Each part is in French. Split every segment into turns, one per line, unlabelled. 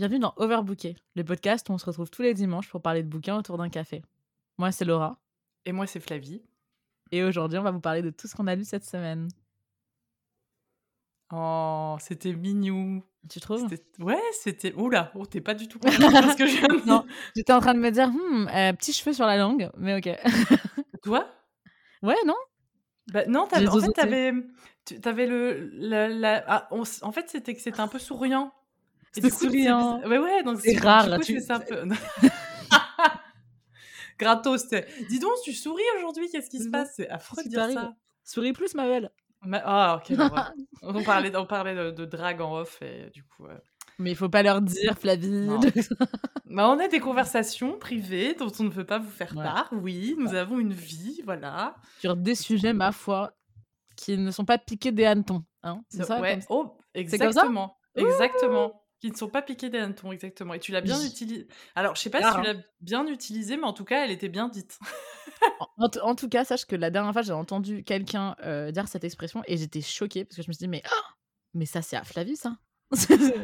Bienvenue dans Overbooké, le podcast où on se retrouve tous les dimanches pour parler de bouquins autour d'un café. Moi, c'est Laura.
Et moi, c'est Flavie.
Et aujourd'hui, on va vous parler de tout ce qu'on a lu cette semaine.
Oh, c'était mignon.
Tu trouves
Ouais, c'était. Oula, oh, t'es pas du tout parce que
je... Non, j'étais en train de me dire, hmm, euh, petit cheveu sur la langue, mais ok.
Toi
Ouais, non
bah, non, en fait, t'avais, le, ah, en fait, c'était que c'était un peu souriant ouais, donc c'est rare. là, tu... un peu... Gratos. Dis donc, tu souris aujourd'hui, qu'est-ce qui se passe C'est affreux de ça.
Souris plus, Maëlle.
Ah, on parlait, on parlait de, drag en off et du coup. Euh.
Mais il faut pas leur dire, Flavie.
bah, on a des conversations privées dont on ne peut pas vous faire part. Oui, nous avons une vie, voilà.
Sur des sujets, ma foi, qui ne sont pas piqués des hannetons. Hein.
c'est oh, ça, exactement. exactement qui ne sont pas piqués d'un ton, exactement. Et tu l'as bien utilisé utilisée. Alors, je sais pas si tu hein. l'as bien utilisé mais en tout cas, elle était bien dite.
en, tout cas, sache que la dernière fois, j'ai entendu quelqu'un euh, dire cette expression et j'étais choquée parce que je me suis dit, mais, oh mais ça, c'est à Flavie, hein.
ça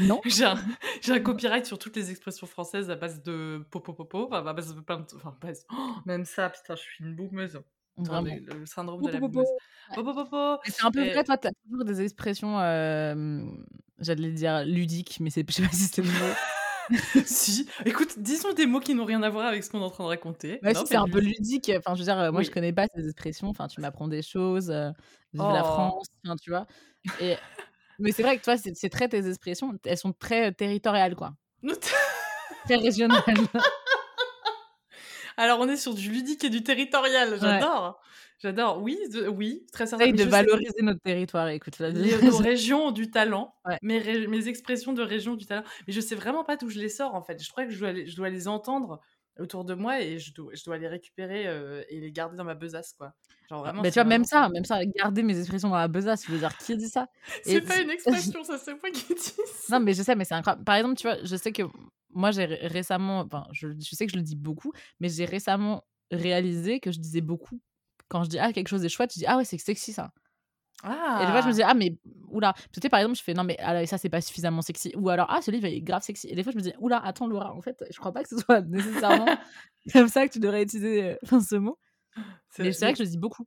Non. J'ai un, copyright sur toutes les expressions françaises à base de popopopo, à base de plein de. Enfin, oh, même ça, putain, je suis une boumeuse. Le,
syndrome de la C'est un peu vrai, toi, t'as toujours des expressions, euh, j'allais dire ludiques, mais je sais pas si c'est le mot.
si, écoute, disons des mots qui n'ont rien à voir avec ce qu'on est en train de raconter.
c'est un peu ludique. Enfin, je veux dire, moi, je connais pas ces expressions. Enfin, tu m'apprends des choses. de la oh. France, tu vois. Et... mais c'est vrai que toi, c'est très tes expressions. Elles sont très territoriales, quoi. très régionales.
Alors on est sur du ludique et du territorial, j'adore. J'adore, oui, oui,
très certainement. de valoriser notre territoire, écoute, la vie.
Nos régions du talent, mes, expressions de région du talent. Mais je sais vraiment pas d'où je les sors, en fait. Je crois que je dois, les, entendre autour de moi et je dois, les récupérer euh, et les garder dans ma besace, quoi.
Genre
vraiment.
Mais tu
vois,
même ça, même ça, garder mes expressions dans la besace, je veux dire, qui dit ça
C'est pas une expression, ça, c'est moi qui dis
ça. Non, mais je sais, mais c'est incroyable. Par exemple, tu vois, je sais que moi, j'ai récemment, enfin, je, sais que je le dis beaucoup, mais j'ai récemment réalisé que je disais beaucoup. Quand je dis ah quelque chose est chouette, je dis ah ouais c'est sexy ça. Et des fois, je me ah! dis « ah, mais oula. par exemple, je fais, non, mais ah, ça, c'est pas suffisamment sexy. Ou alors, ah, ce livre est grave sexy. Et des fois, je me dis « oula, attends, Laura, en fait, je crois pas que ce soit nécessairement comme ça que tu devrais utiliser euh, ce mot. C'est vrai que je le dis beaucoup.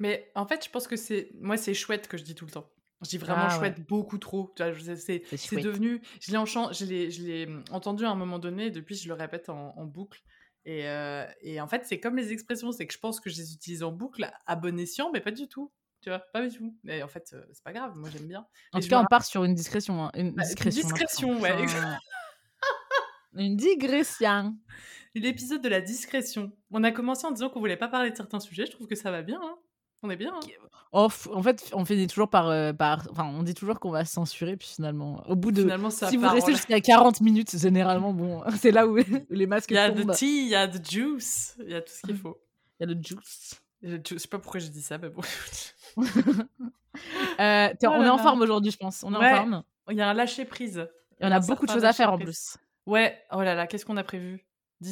Mais en fait, je pense que c'est. Moi, c'est chouette que je dis tout le temps. J'ai vraiment ah, chouette beaucoup trop. C'est devenu. Je l'ai entendu à un moment donné, et depuis je le répète en, boucle. Euh, et, en fait, c'est comme les expressions, c'est que je pense que je les utilise en boucle à bon escient, mais pas du tout. Tu vois, pas du tout. Mais en fait, euh, c'est pas grave, moi j'aime bien.
En tout
cas,
on part sur une discrétion. Hein, une bah,
discrétion, ouais.
Une digression.
L'épisode de la discrétion. On a commencé en disant qu'on voulait pas parler de certains sujets. Je trouve que ça va bien. Hein. On est bien. Hein.
Off, en fait, on finit toujours par, euh, par. Enfin, on dit toujours qu'on va censurer, puis finalement, au bout de. Finalement, ça si vous restez jusqu'à 40 minutes, généralement, bon, c'est là où les masques. Il y a tombent. tea,
il y a de juice, il y a tout ce qu'il faut.
Il y a le juice. Je,
sais pas pourquoi je dis ça, mais bon.
Euh, oh on est en forme aujourd'hui, je pense. On est en forme. Il y
a un lâcher prise. Il
y a, beaucoup de choses à
faire
en plus.
Ouais, oh là là, qu'est-ce qu'on a prévu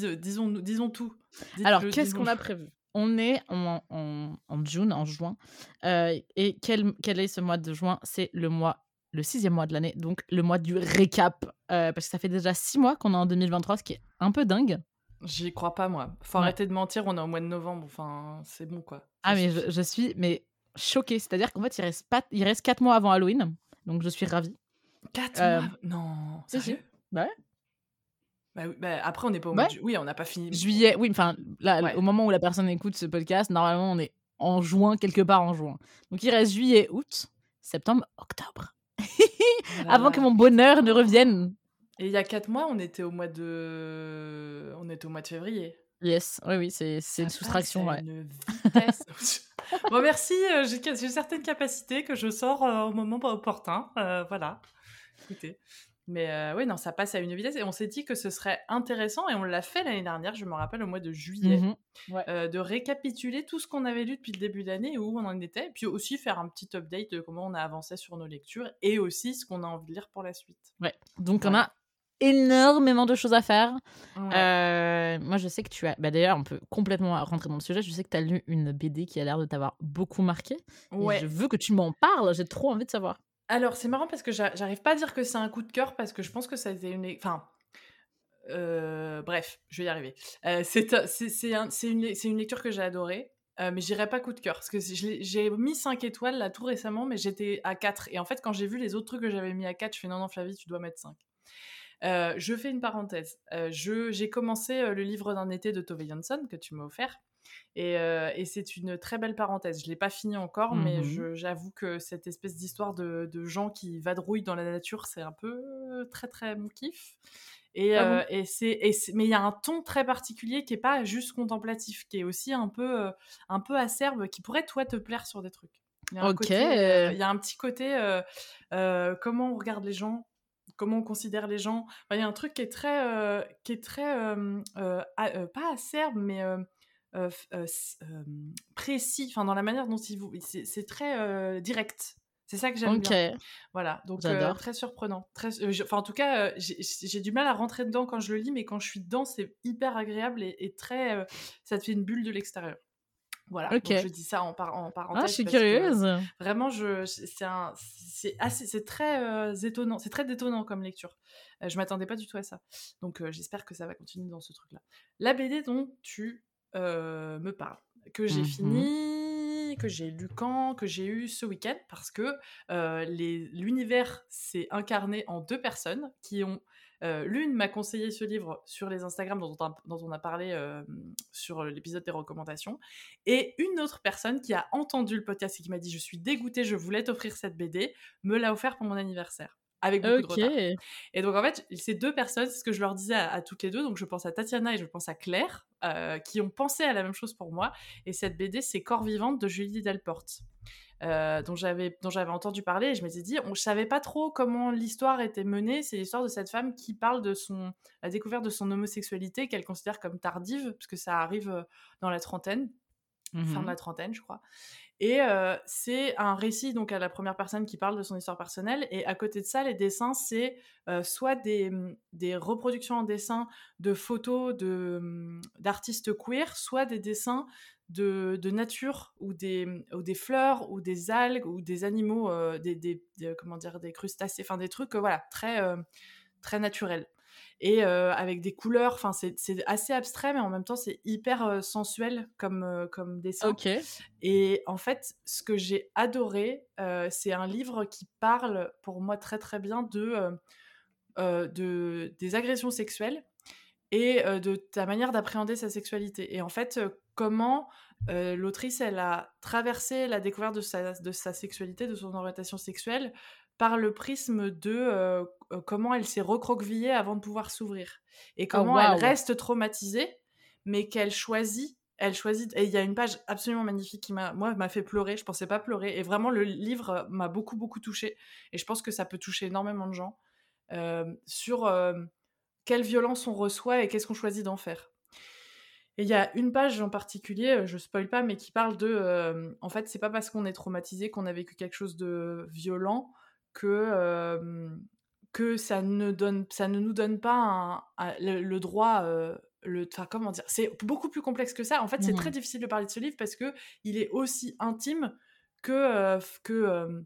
euh, disons, disons tout.
Alors, qu'est-ce qu'on a prévu on est en, en, en en juin. Euh, et quel, est ce mois de juin C'est le mois, le sixième mois de l'année, donc le mois du récap. Euh, parce que ça fait déjà six mois qu'on est en 2023, ce qui est un peu dingue.
J'y crois pas, moi. Faut arrêter de mentir, on est au mois de novembre. Enfin, c'est bon, quoi.
Ah, mais je, suis mais choquée. C'est-à-dire qu'en fait, il reste, pas, il reste quatre mois avant Halloween. Donc, je suis ravie.
Quatre euh, mois Non. C'est sûr. Bah bah, après, on n'est pas au mois de juillet Oui, on n'a pas fini.
Juillet, oui, enfin, là, au moment où la personne écoute ce podcast, normalement, on est en juin, quelque part en juin. Donc, il reste juillet, août, septembre, octobre. Avant que mon bonheur ne revienne.
Et il y a quatre mois, on était au mois de. On était au mois de février.
Yes, oui, oui, c'est, une ah, ah, soustraction. ouais.
bon, merci, euh, j'ai, certaines capacités que je sors euh, au moment opportun. Euh, voilà. Écoutez. Mais euh, oui, non, ça passe à une vitesse. Et on s'est dit que ce serait intéressant, et on l'a fait l'année dernière, je me rappelle, au mois de juillet, mmh euh, de récapituler tout ce qu'on avait lu depuis le début d'année où on en était. Et puis aussi faire un petit update de comment on a avancé sur nos lectures et aussi ce qu'on a envie de lire pour la suite.
Ouais. Donc on a énormément de choses à faire. Euh, moi, je sais que tu as. Bah, D'ailleurs, on peut complètement rentrer dans le sujet. Je sais que tu as lu une BD qui a l'air de t'avoir beaucoup marqué. Ouais. je veux que tu m'en parles. J'ai trop envie de savoir.
Alors, c'est marrant parce que j'arrive pas à dire que c'est un coup de cœur parce que je pense que ça a été une. Enfin. Euh, bref, je vais y arriver. Euh, c'est une, lecture que j'ai adorée, euh, mais j'irai pas coup de cœur parce que j'ai mis 5 étoiles là tout récemment, mais j'étais à 4. Et en fait, quand j'ai vu les autres trucs que j'avais mis à 4, je fais non, non, Flavie, tu dois mettre 5. je fais une parenthèse. j'ai commencé le livre d'un été de Tove Jansson que tu m'as offert. Euh, et, c'est une très belle parenthèse. Je ne l'ai pas fini encore, mmh mais j'avoue que cette espèce d'histoire de, gens qui vadrouillent dans la nature, c'est un peu très, très mon kiff. Ah euh, et, c'est, mais il y a un ton très particulier qui est pas juste contemplatif, qui est aussi un peu, euh, un peu acerbe, qui pourrait toi te plaire sur des trucs. Il il y a un petit côté comment on regarde les gens, comment on considère les gens. il y a un truc qui est très, qui est très, pas acerbe, mais euh, euh, euh, précis, dans la manière dont il vous, c'est très direct. C'est ça que j'aime bien. Voilà, donc très surprenant. Très, en tout cas, j'ai du mal à rentrer dedans quand je le lis, mais quand je suis dedans, c'est hyper agréable et, très. ça te fait une bulle de l'extérieur. Voilà, je dis ça en, en parenthèse. Ah, je suis curieuse. vraiment, c'est très étonnant, c'est très détonnant comme lecture. je m'attendais pas du tout à ça. Donc j'espère que ça va continuer dans ce truc-là. La BD dont tu euh, me parle, que j'ai mmh fini, que j'ai lu quand, que j'ai eu ce week-end, parce que euh, l'univers s'est incarné en deux personnes qui ont euh, L'une m'a conseillé ce livre sur les Instagram dont on a, parlé sur l'épisode des recommandations. Et une autre personne qui a entendu le podcast et qui m'a dit Je suis dégoûtée, je voulais t'offrir cette BD, me l'a offert pour mon anniversaire. Avec beaucoup de retard. Et donc, en fait, ces deux personnes, c'est ce que je leur disais à, toutes les deux. Donc, je pense à Tatiana et je pense à Claire, euh, qui ont pensé à la même chose pour moi. Et cette BD, c'est Corps vivante de Julie Delporte. Euh, dont j'avais entendu parler et je m'étais dit on savait pas trop comment l'histoire était menée c'est l'histoire de cette femme qui parle de son la découverte de son homosexualité qu'elle considère comme tardive parce que ça arrive euh, dans la trentaine fin de mhm. la trentaine je crois et euh, c'est un récit donc à la première personne qui parle de son histoire personnelle. Et à côté de ça, les dessins, c'est euh, soit mm, des, reproductions en dessin de photos mm, d'artistes queer, soit des dessins de, nature mm, ou des, fleurs ou des algues ou des animaux, euh, des, des, des crustacés, enfin des trucs voilà très, très naturels et avec des couleurs. Enfin, c'est assez abstrait, mais en même temps, c'est hyper sensuel comme, comme dessin. Et en fait, ce que j'ai adoré, c'est un livre qui parle pour moi très très bien de, de des agressions sexuelles et de ta manière d'appréhender sa sexualité. Et en fait, comment l'autrice, elle a traversé la découverte de sa, de sa, sexualité, de son orientation sexuelle, par le prisme de euh, euh, comment elle s'est recroquevillée avant de pouvoir s'ouvrir et oh, comment elle reste traumatisée, mais qu'elle choisit. Elle choisit et il y a une page absolument magnifique qui m'a moi m'a fait pleurer. Je pensais pas pleurer et vraiment le livre m'a beaucoup beaucoup touchée et je pense que ça peut toucher énormément de gens euh, sur quelle violence on reçoit et qu'est-ce qu'on choisit d'en faire. Et il y a une page en particulier, je spoil pas, mais qui parle de, en fait, c'est pas parce qu'on est traumatisé qu'on a vécu quelque chose de violent que, que ça, ne donne, ça ne nous donne pas le, droit le comment dire c'est beaucoup plus complexe que ça en fait c'est très mmh difficile de parler de ce livre parce que il est aussi intime que que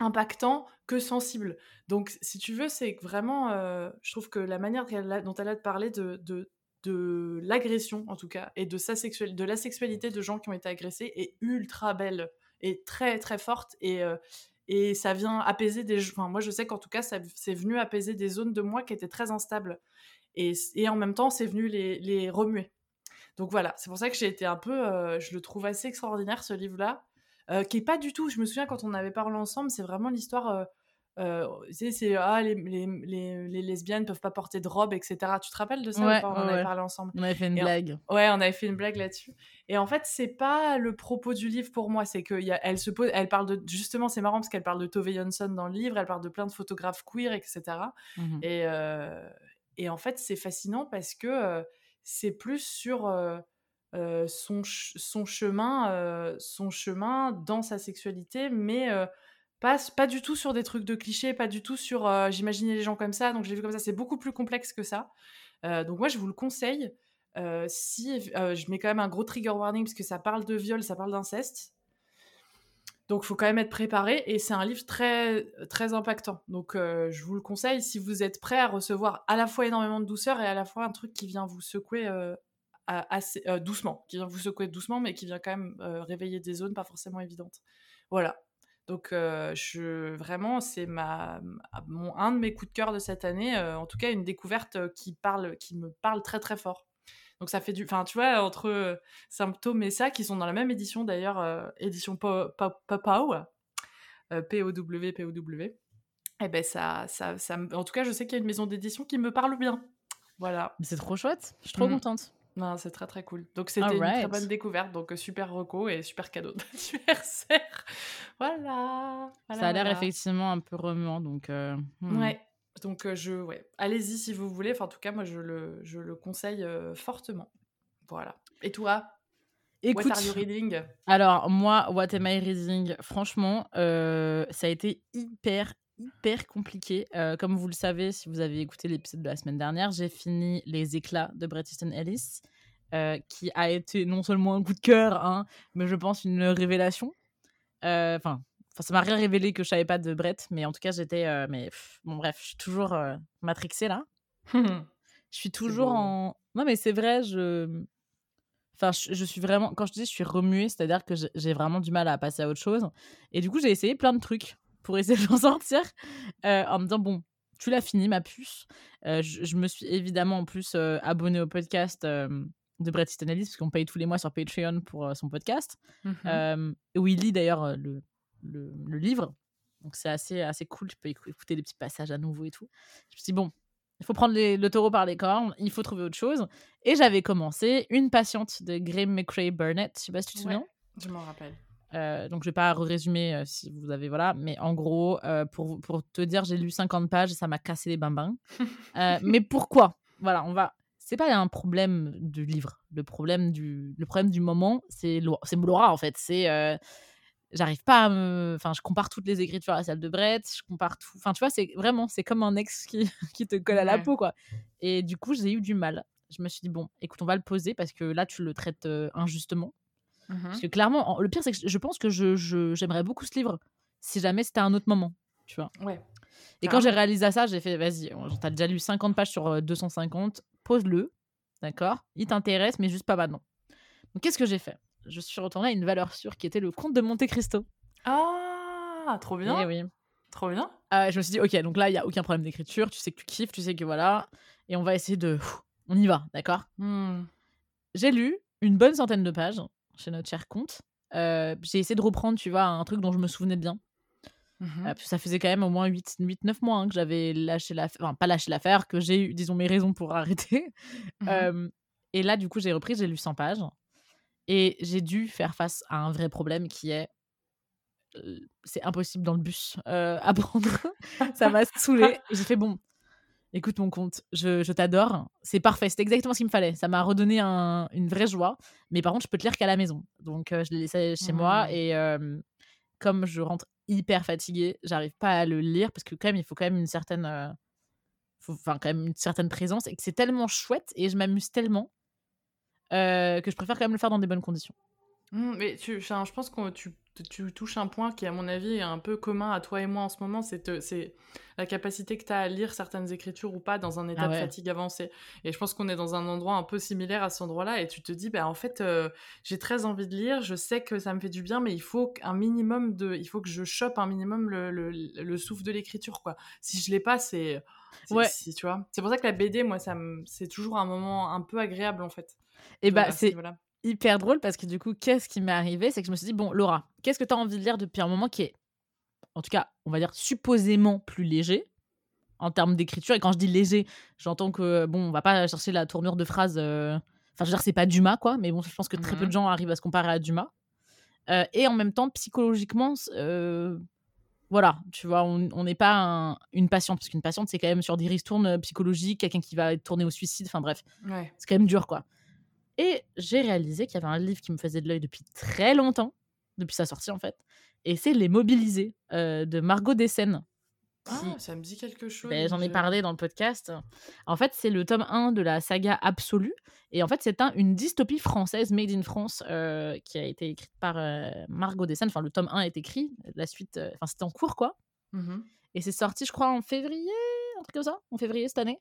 impactant que sensible donc si tu veux c'est vraiment je trouve que la manière dont elle a de parler de, de, de l'agression en tout cas et de sa de la sexualité de gens qui ont été agressés est ultra belle et très très forte et et ça vient apaiser des. Enfin, moi, je sais qu'en tout cas, ça, c'est venu apaiser des zones de moi qui étaient très instables. Et, en même temps, c'est venu les, remuer. Donc voilà, c'est pour ça que j'ai été un peu. Euh, je le trouve assez extraordinaire, ce livre-là, euh, qui est pas du tout. Je me souviens quand on avait parlé ensemble, c'est vraiment l'histoire euh, euh, c'est ah, les, lesbiennes ne lesbiennes peuvent pas porter de robe, etc. Tu te rappelles de ça
On
avait parlé ensemble.
On avait fait une blague.
Ouais, on avait fait une blague là-dessus. Et en fait, c'est pas le propos du livre pour moi. C'est que se pose, elle parle de justement, c'est marrant parce qu'elle parle de Tove Johnson dans le livre, elle parle de plein de photographes queer, etc. Mmh euh, et, en fait, c'est fascinant parce que euh, c'est plus sur son chemin, son chemin dans sa sexualité, mais pas, du tout sur des trucs de clichés, pas du tout sur euh, j'imaginais les gens comme ça, donc je l'ai vu comme ça. C'est beaucoup plus complexe que ça. Euh, donc moi, je vous le conseille. Euh, si je mets quand même un gros trigger warning parce que ça parle de viol, ça parle d'inceste. Donc il faut quand même être préparé et c'est un livre très très impactant. Donc je vous le conseille si vous êtes prêt à recevoir à la fois énormément de douceur et à la fois un truc qui vient vous secouer assez doucement, qui vient vous secouer doucement mais qui vient quand même réveiller des zones pas forcément évidentes. Voilà, donc euh, je, vraiment, c'est ma, un de mes coups de cœur de cette année, euh, en tout cas une découverte euh, qui, parle, qui me parle très très fort. Donc ça fait du... Enfin, tu vois, entre Symptômes et ça, qui sont dans la même édition d'ailleurs, édition Pow, Pow, P-O-W, P-O-W, eh ben ça, ça, en tout cas, je sais qu'il y a une maison d'édition qui me parle bien. Voilà.
C'est trop chouette, je suis trop mmh. contente.
Non, c'est très très cool. Donc c'était une très bonne découverte, donc euh, super reco et super cadeau d'anniversaire. voilà,
Ça a l'air effectivement un peu remuant,
donc. Euh, hmm. Ouais. Donc euh, je, ouais. Allez-y si vous voulez. Enfin, en tout cas, moi je le, je le conseille fortement. Voilà. Et toi Écoute, what are you reading
Alors moi, What am I reading Franchement, ça a été hyper hyper compliqué. Euh, comme vous le savez, si vous avez écouté l'épisode de la semaine dernière, j'ai fini Les éclats de Bret Easton Ellis, euh, qui a été non seulement un coup de cœur, hein, mais je pense une révélation. Euh, enfin, ça m'a rien révélé que je savais pas de Brett, mais en tout cas, j'étais. mais bon, bref, je suis toujours matrixée là. je suis toujours en. Non, mais c'est vrai, je. Enfin, je, je, suis vraiment. Quand je dis je suis remuée, c'est-à-dire que j'ai vraiment du mal à passer à autre chose. Et du coup, j'ai essayé plein de trucs pour essayer de s'en sortir, euh, en me disant, bon, tu l'as fini, ma puce. Euh, je, me suis évidemment en plus euh, abonné au podcast de Brett Easton parce qu'on paye tous les mois sur Patreon pour son podcast, mhm. et où il lit d'ailleurs le, livre. Donc c'est assez, assez cool, tu peux écouter des petits passages à nouveau et tout. Je me suis dit, bon, il faut prendre le taureau par les cornes, il faut trouver autre chose. Et j'avais commencé Une patiente de Graham McRae Burnett, je sais pas si tu te souviens.
je m'en rappelle.
Euh, donc, je ne vais pas résumer euh, si vous avez, voilà, mais en gros, euh, pour, pour, te dire, j'ai lu 50 pages et ça m'a cassé les bambins. mais pourquoi Voilà, on va. C'est pas un problème du livre. Le problème du, le problème du moment, c'est Laura, en fait. C'est. J'arrive pas à me. Enfin, je compare toutes les écritures à la salle de Brett, je compare tout. Enfin, tu vois, c'est vraiment, c'est comme un ex qui, qui te colle à la peau, quoi. Et du coup, j'ai eu du mal. Je me suis dit, bon, écoute, on va le poser parce que là, tu le traites injustement parce mmh que clairement, le pire, c'est que je pense que j'aimerais je, j'aimerais beaucoup ce livre si jamais c'était un autre moment. Tu vois Et quand j'ai réalisé ça, j'ai fait vas-y, t'as déjà lu 50 pages sur 250, euh, pose-le. D'accord Il t'intéresse, mais juste pas maintenant. Donc qu'est-ce que j'ai fait Je suis retournée à une valeur sûre qui était le Comte de Monte Cristo.
Ah, trop bien eh oui. Trop bien.
Ah je me suis dit, ok, donc là, il n'y a aucun problème d'écriture, tu sais que tu kiffes, tu sais que voilà. Et on va essayer de. On y va, d'accord mmh. J'ai lu une bonne centaine de pages chez notre cher compte. Euh, j'ai essayé de reprendre, tu vois, un truc dont je me souvenais bien. Mmh euh, ça faisait quand même au moins 8-9 mois hein, que j'avais lâché l'affaire, pas lâché l'affaire, que j'ai eu, disons, mes raisons pour arrêter. Mmh euh, et là, du coup, j'ai repris, j'ai lu 100 pages. Et j'ai dû faire face à un vrai problème qui est c'est impossible dans le bus à prendre. ça m'a saoulé. J'ai fait bon, écoute mon compte, je, t'adore, c'est parfait, c'est exactement ce qu'il me fallait. Ça m'a redonné une vraie joie. Mais par contre, je peux te lire qu'à la maison. Donc, euh, je l'ai laissé chez moi mmh. et comme je rentre hyper fatiguée, j'arrive pas à le lire parce que quand même, il faut quand même une certaine, euh, quand même une certaine présence et que c'est tellement chouette et je m'amuse tellement euh, que je préfère quand même le faire dans des bonnes conditions.
Mmh, mais tu, je pense que tu tu touches un point qui, à mon avis, est un peu commun à toi et moi en ce moment, c'est euh, la capacité que tu as à lire certaines écritures ou pas dans un état ah de fatigue avancé. Et je pense qu'on est dans un endroit un peu similaire à cet endroit-là, et tu te dis, bah, en fait, euh, j'ai très envie de lire, je sais que ça me fait du bien, mais il faut un minimum de, il faut que je chope un minimum le, souffle de l'écriture, quoi. Si je l'ai pas, c'est, ouais. tu vois. C'est pour ça que la BD, moi, ça, c'est toujours un moment un peu agréable, en fait.
Et bah, c'est, hyper drôle parce que du coup, qu'est-ce qui m'est arrivé C'est que je me suis dit, bon, Laura, qu'est-ce que tu as envie de lire depuis un moment qui est, en tout cas, on va dire supposément plus léger en termes d'écriture Et quand je dis léger, j'entends que, bon, on va pas chercher la tournure de phrase. Euh, enfin, je veux dire, c'est pas Dumas, quoi, mais bon, je pense que très peu mmh. de gens arrivent à se comparer à Dumas. Euh, et en même temps, psychologiquement, euh, voilà, tu vois, on n'est pas une patiente, parce qu'une patiente, c'est quand même sur des ristournes psychologiques, quelqu'un qui va être tourné au suicide, enfin bref,
c'est
quand même dur, quoi. Et j'ai réalisé qu'il y avait un livre qui me faisait de l'œil depuis très longtemps, depuis sa sortie en fait, et c'est Les Mobilisés euh, de Margot Dessen.
Ah, ça me dit quelque chose. Ben,
j'en ai parlé dans le podcast. En fait, c'est le tome 1 de la saga Absolue. Et en fait, c'est un, une dystopie française, Made in France, euh, qui a été écrite par euh, Margot Dessen. Enfin, le tome 1 est écrit. La suite, enfin, c'était en cours, quoi. Mmh et c'est sorti, je crois, en février, un truc comme ça, en février cette année.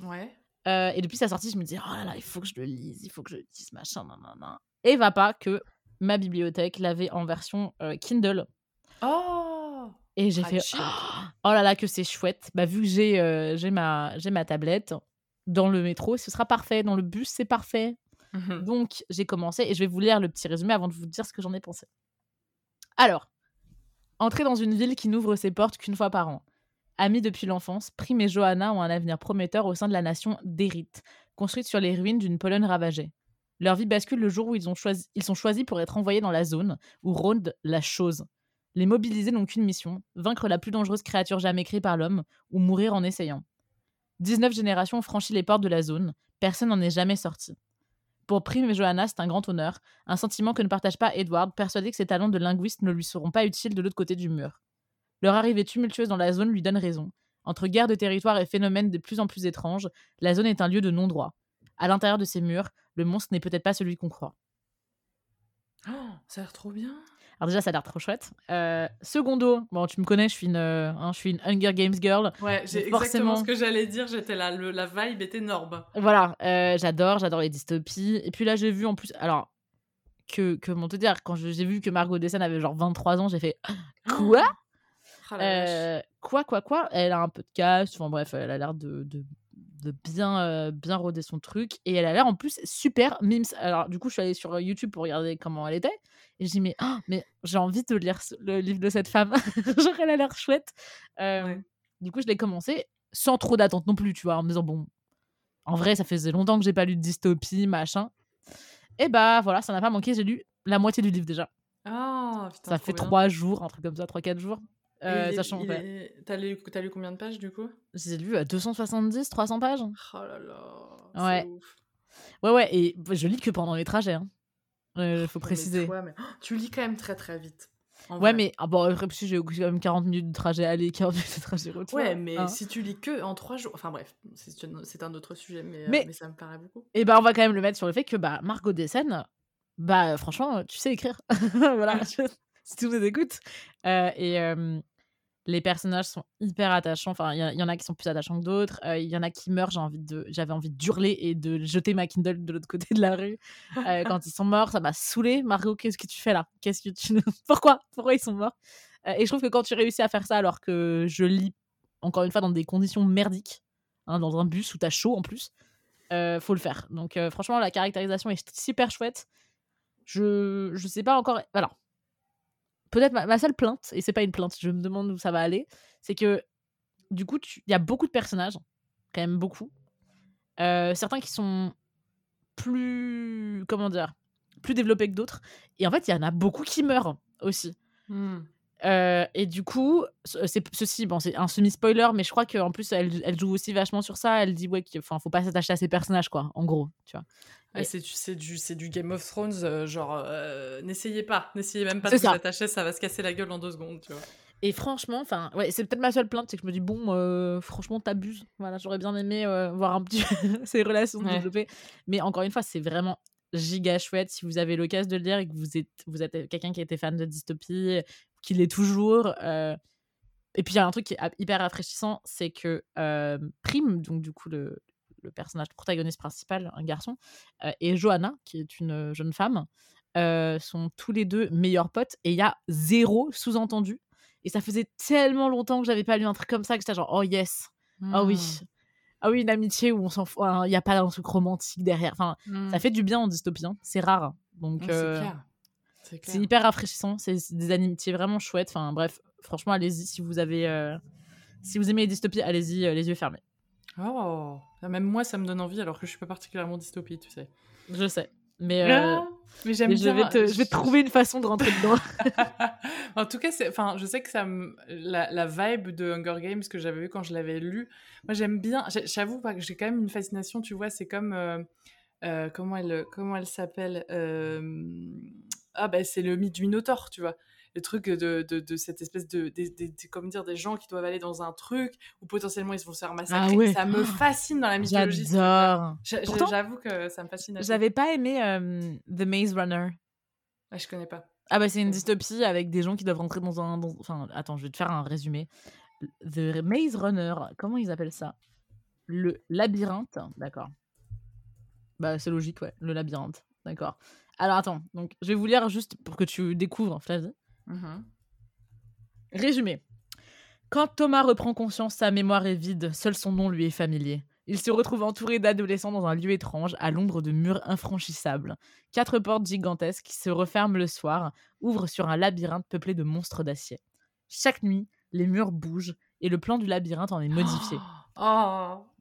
Ouais.
Euh, et depuis sa sortie, je me dis, oh là là, il faut que je le lise, il faut que je le dise, machin, nan, nan, Et va pas que ma bibliothèque l'avait en version euh, Kindle.
Oh
Et j'ai ah, fait, oh, oh, là là, que c'est chouette. Bah, vu que j'ai euh, ma, ma tablette dans le métro, ce sera parfait. Dans le bus, c'est parfait. Mmh Donc, j'ai commencé et je vais vous lire le petit résumé avant de vous dire ce que j'en ai pensé. Alors, entrer dans une ville qui n'ouvre ses portes qu'une fois par an Amis depuis l'enfance, Prime et Johanna ont un avenir prometteur au sein de la nation d'Érite, construite sur les ruines d'une Pologne ravagée. Leur vie bascule le jour où ils, ont choisi, ils sont choisis pour être envoyés dans la zone où rôde la chose. Les mobilisés n'ont qu'une mission, vaincre la plus dangereuse créature jamais créée par l'homme, ou mourir en essayant. 19 générations ont franchi les portes de la zone, personne n'en est jamais sorti. Pour Prime et Johanna, c'est un grand honneur, un sentiment que ne partage pas Edward, persuadé que ses talents de linguiste ne lui seront pas utiles de l'autre côté du mur. Leur arrivée tumultueuse dans la zone lui donne raison. Entre guerre de territoire et phénomènes de plus en plus étranges, la zone est un lieu de non-droit. À l'intérieur de ces murs, le monstre n'est peut-être pas celui qu'on croit.
Oh, ça a l'air trop bien.
Alors déjà, ça a l'air trop chouette. Euh, secondo, bon, tu me connais, je suis une, euh, hein, je suis une Hunger Games girl.
Ouais, j'ai forcément... exactement ce que j'allais dire. J'étais là, la vibe était énorme.
Voilà, euh, j'adore, j'adore les dystopies. Et puis là, j'ai vu en plus, alors que que mon te dire, quand j'ai vu que Margot Dessen avait genre 23 ans, j'ai fait quoi euh, quoi, quoi, quoi. Elle a un peu de cas Enfin bref, elle a l'air de, de, bien, euh, bien roder son truc. Et elle a l'air en plus super mimes. Alors du coup, je suis allée sur YouTube pour regarder comment elle était. Et j'ai dit, mais, oh, mais j'ai envie de lire le livre de cette femme. Genre, elle a l'air chouette. Euh, du coup, je l'ai commencé sans trop d'attente non plus, tu vois, en me disant, bon, en vrai, ça faisait longtemps que j'ai pas lu de dystopie, machin. Et bah voilà, ça n'a pas manqué, j'ai lu la moitié du livre déjà.
Oh, putain,
ça fait trois jours, un truc comme ça, trois, quatre jours.
Euh, T'as lu... combien de pages du coup J'ai
lu à 270, 300 pages. Oh
là là. Ouais.
Ouais, ouais, et bah, je lis que pendant les trajets. Hein. Euh, oh, faut préciser.
Tu lis quand même très très vite.
Ouais, mais ah, bon, après, j'ai quand même 40 minutes de trajet aller, 40 minutes de trajet
retour. Ouais, mais hein. si tu lis que en 3 jours. Enfin bref, c'est un autre sujet, euh, mais, mais... ça me paraît beaucoup.
Et bah, on va quand même le mettre sur le fait que bah, Margot Dessen, bah, franchement, tu sais écrire. voilà, si tu nous écoutes. Euh, et, les personnages sont hyper attachants. Enfin, il y, en a qui sont plus attachants que d'autres. Euh, il y en a qui meurent. J'ai envie de, j'avais envie d'hurler et de jeter ma Kindle de l'autre côté de la rue euh, quand ils sont morts. Ça m'a saoulé. Margot, qu'est-ce que tu fais là quest que tu Pourquoi Pourquoi ils sont morts euh, Et je trouve que quand tu réussis à faire ça, alors que je lis encore une fois dans des conditions merdiques, hein, dans un bus où t'as chaud en plus, faut le faire. Donc franchement, la caractérisation est super chouette. Je je sais pas encore. Voilà peut-être ma, seule plainte, et c'est pas une plainte, je me demande où ça va aller, c'est que du coup, il y a beaucoup de personnages, quand même beaucoup. Euh, certains qui sont plus. Comment dire Plus développés que d'autres. Et en fait, il y en a beaucoup qui meurent aussi. Hmm. Euh, et du coup, c'est ceci, bon, c'est un semi-spoiler, mais je crois qu'en plus, elle, joue aussi vachement sur ça. Elle dit, ouais, ne faut pas s'attacher à ces personnages, quoi, en gros, tu vois
c'est du, du, Game of Thrones, euh, genre, euh, n'essayez pas, n'essayez même pas de vous ça. attacher, ça va se casser la gueule en deux secondes, tu vois.
Et franchement, enfin, ouais, c'est peut-être ma seule plainte, c'est que je me dis, bon, euh, franchement, t'abuses. Voilà, j'aurais bien aimé voir un petit ces relations ouais. Mais encore une fois, c'est vraiment giga chouette si vous avez l'occasion de le dire et que vous êtes, vous êtes quelqu'un qui était fan de dystopie, qu'il est toujours. Et puis il y a un truc qui est hyper rafraîchissant, c'est que Prime, donc du coup le, le personnage protagoniste principal, un garçon, euh, et Johanna, qui est une euh, jeune femme, euh, sont tous les deux meilleurs potes, et il y a zéro sous-entendu. Et ça faisait tellement longtemps que j'avais pas lu un truc comme ça, que j'étais genre, oh yes, oh oui, hmm. ah oui, une amitié où on s'en fout, il n'y a pas un truc romantique derrière. Enfin, ça hmm. fait du bien en dystopie, hein. c'est rare. Donc, c'est hyper rafraîchissant. C'est des amitiés vraiment chouettes. Enfin, bref, franchement, allez-y si vous avez, si vous aimez les dystopies, allez-y les yeux fermés.
Oh, même moi, ça me donne envie, alors que je suis pas particulièrement dystopie, tu sais.
Je sais. Mais, euh, mais j'aime Je vais, te, je vais trouver une façon de rentrer dedans.
en tout cas, enfin, je sais que ça la, vibe de Hunger Games que j'avais vu quand je l'avais lu, moi j'aime bien. J'avoue que j'ai quand même une fascination, tu vois, c'est comme. Euh, euh, comment elle, comment elle s'appelle Ah, ben c'est le mythe du Minotaure, tu vois le truc de, de, cette espèce de, de, comment dire, des gens qui doivent aller dans un truc où potentiellement ils vont se faire massacrer. Ah ça me fascine dans la mythologie.
J'adore.
J'avoue que ça me fascine.
J'avais pas aimé euh, The Maze Runner.
Ah, je connais pas.
Ah bah c'est une dystopie avec des gens qui doivent rentrer dans un... Enfin, attends, je vais te faire un résumé. The Maze Runner, comment ils appellent ça Le labyrinthe, d'accord. Bah c'est logique, ouais, le labyrinthe, d'accord. Alors attends, donc je vais vous lire juste pour que tu découvres, Flavie. Mhm. Résumé. Quand Thomas reprend conscience, sa mémoire est vide, seul son nom lui est familier. Il se retrouve entouré d'adolescents dans un lieu étrange, à l'ombre de murs infranchissables. Quatre portes gigantesques qui se referment le soir ouvrent sur un labyrinthe peuplé de monstres d'acier. Chaque nuit, les murs bougent et le plan du labyrinthe en est modifié.
Oh,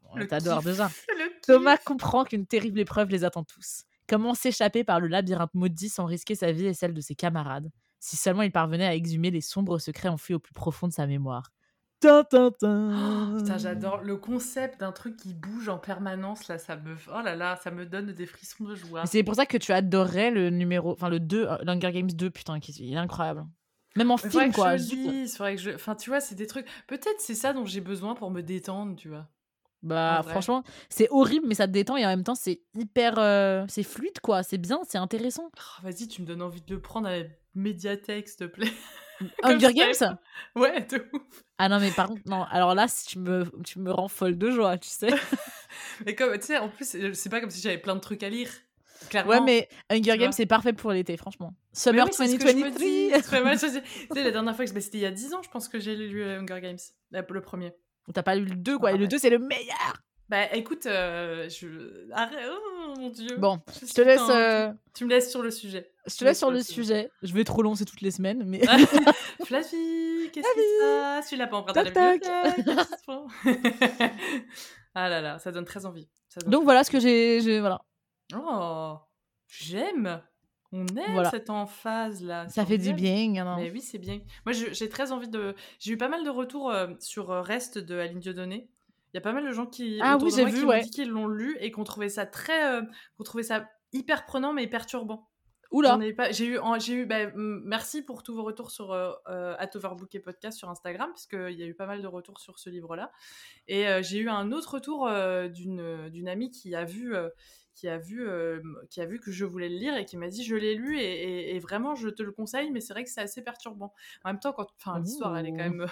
oh
On t'adore déjà. Thomas comprend qu'une terrible épreuve les attend tous. Comment s'échapper par le labyrinthe maudit sans risquer sa vie et celle de ses camarades si seulement il parvenait à exhumer les sombres secrets enfouis au plus profond de sa mémoire.
Tintintin putain, j'adore le concept d'un truc qui bouge en permanence là, ça me oh là là, ça me donne des frissons de joie.
C'est pour ça que tu adorerais le numéro enfin le 2 euh, Hunger Games 2 putain, qui il est incroyable. Même en film quoi.
Que je que je... Enfin tu vois, c'est des trucs peut-être c'est ça dont j'ai besoin pour me détendre, tu vois.
Bah franchement, c'est horrible, mais ça te détend et en même temps, c'est hyper. Euh, c'est fluide, quoi. C'est bien, c'est intéressant.
Ah, vas-y, tu me donnes envie de le prendre à la médiathèque, s'il te plaît.
Hunger Games
Ouais, de ouf.
Ah non, mais par contre, non. Alors là, tu me, tu me rends folle de joie, tu sais.
mais comme, tu sais, en plus, c'est pas comme si j'avais plein de trucs à lire. Clairement.
Ouais, mais Hunger Games, c'est parfait pour l'été, franchement.
Summer oui, 2023. tu sais, la dernière fois que c'était il y a 10 ans, je pense que j'ai lu euh, Hunger Games, le premier.
T'as pas lu le 2, quoi. et le 2, c'est le meilleur.
Bah écoute, euh, je. Arrête, oh mon dieu.
Bon, je, te laisse. Euh,
tu me laisses sur le sujet.
Je te laisse sur le sujet. Je vais trop long, c'est toutes les semaines. mais...
Flavie, qu'est-ce que ça ça Tu là pas encore toc, Ah là là, ça donne très envie.
Donc voilà ce que j'ai. Voilà.
Oh, j'aime. On aime voilà. cette phase là.
Ça fait du bien. Hein.
Mais oui, c'est bien. Moi, j'ai très envie de. J'ai eu pas mal de retours euh, sur euh, Reste de Aline Dieudonné. Il y a pas mal de gens qui
ah, oui, j'ai vu, qu'ils l'ont
lu et qu'on trouvait ça très, euh, ça hyper prenant mais perturbant. Oula. J'ai eu, j'ai eu. Bah, merci pour tous vos retours sur at Overbook et podcast sur Instagram parce il y a eu pas mal de retours sur ce livre-là. Et j'ai eu un autre retour d'une d'une amie qui a vu qui a vu euh, qui a vu que je voulais le lire et qui m'a dit je l'ai lu et, vraiment je te le conseille mais c'est vrai que c'est assez perturbant en même temps quand enfin l'histoire elle est quand oh. même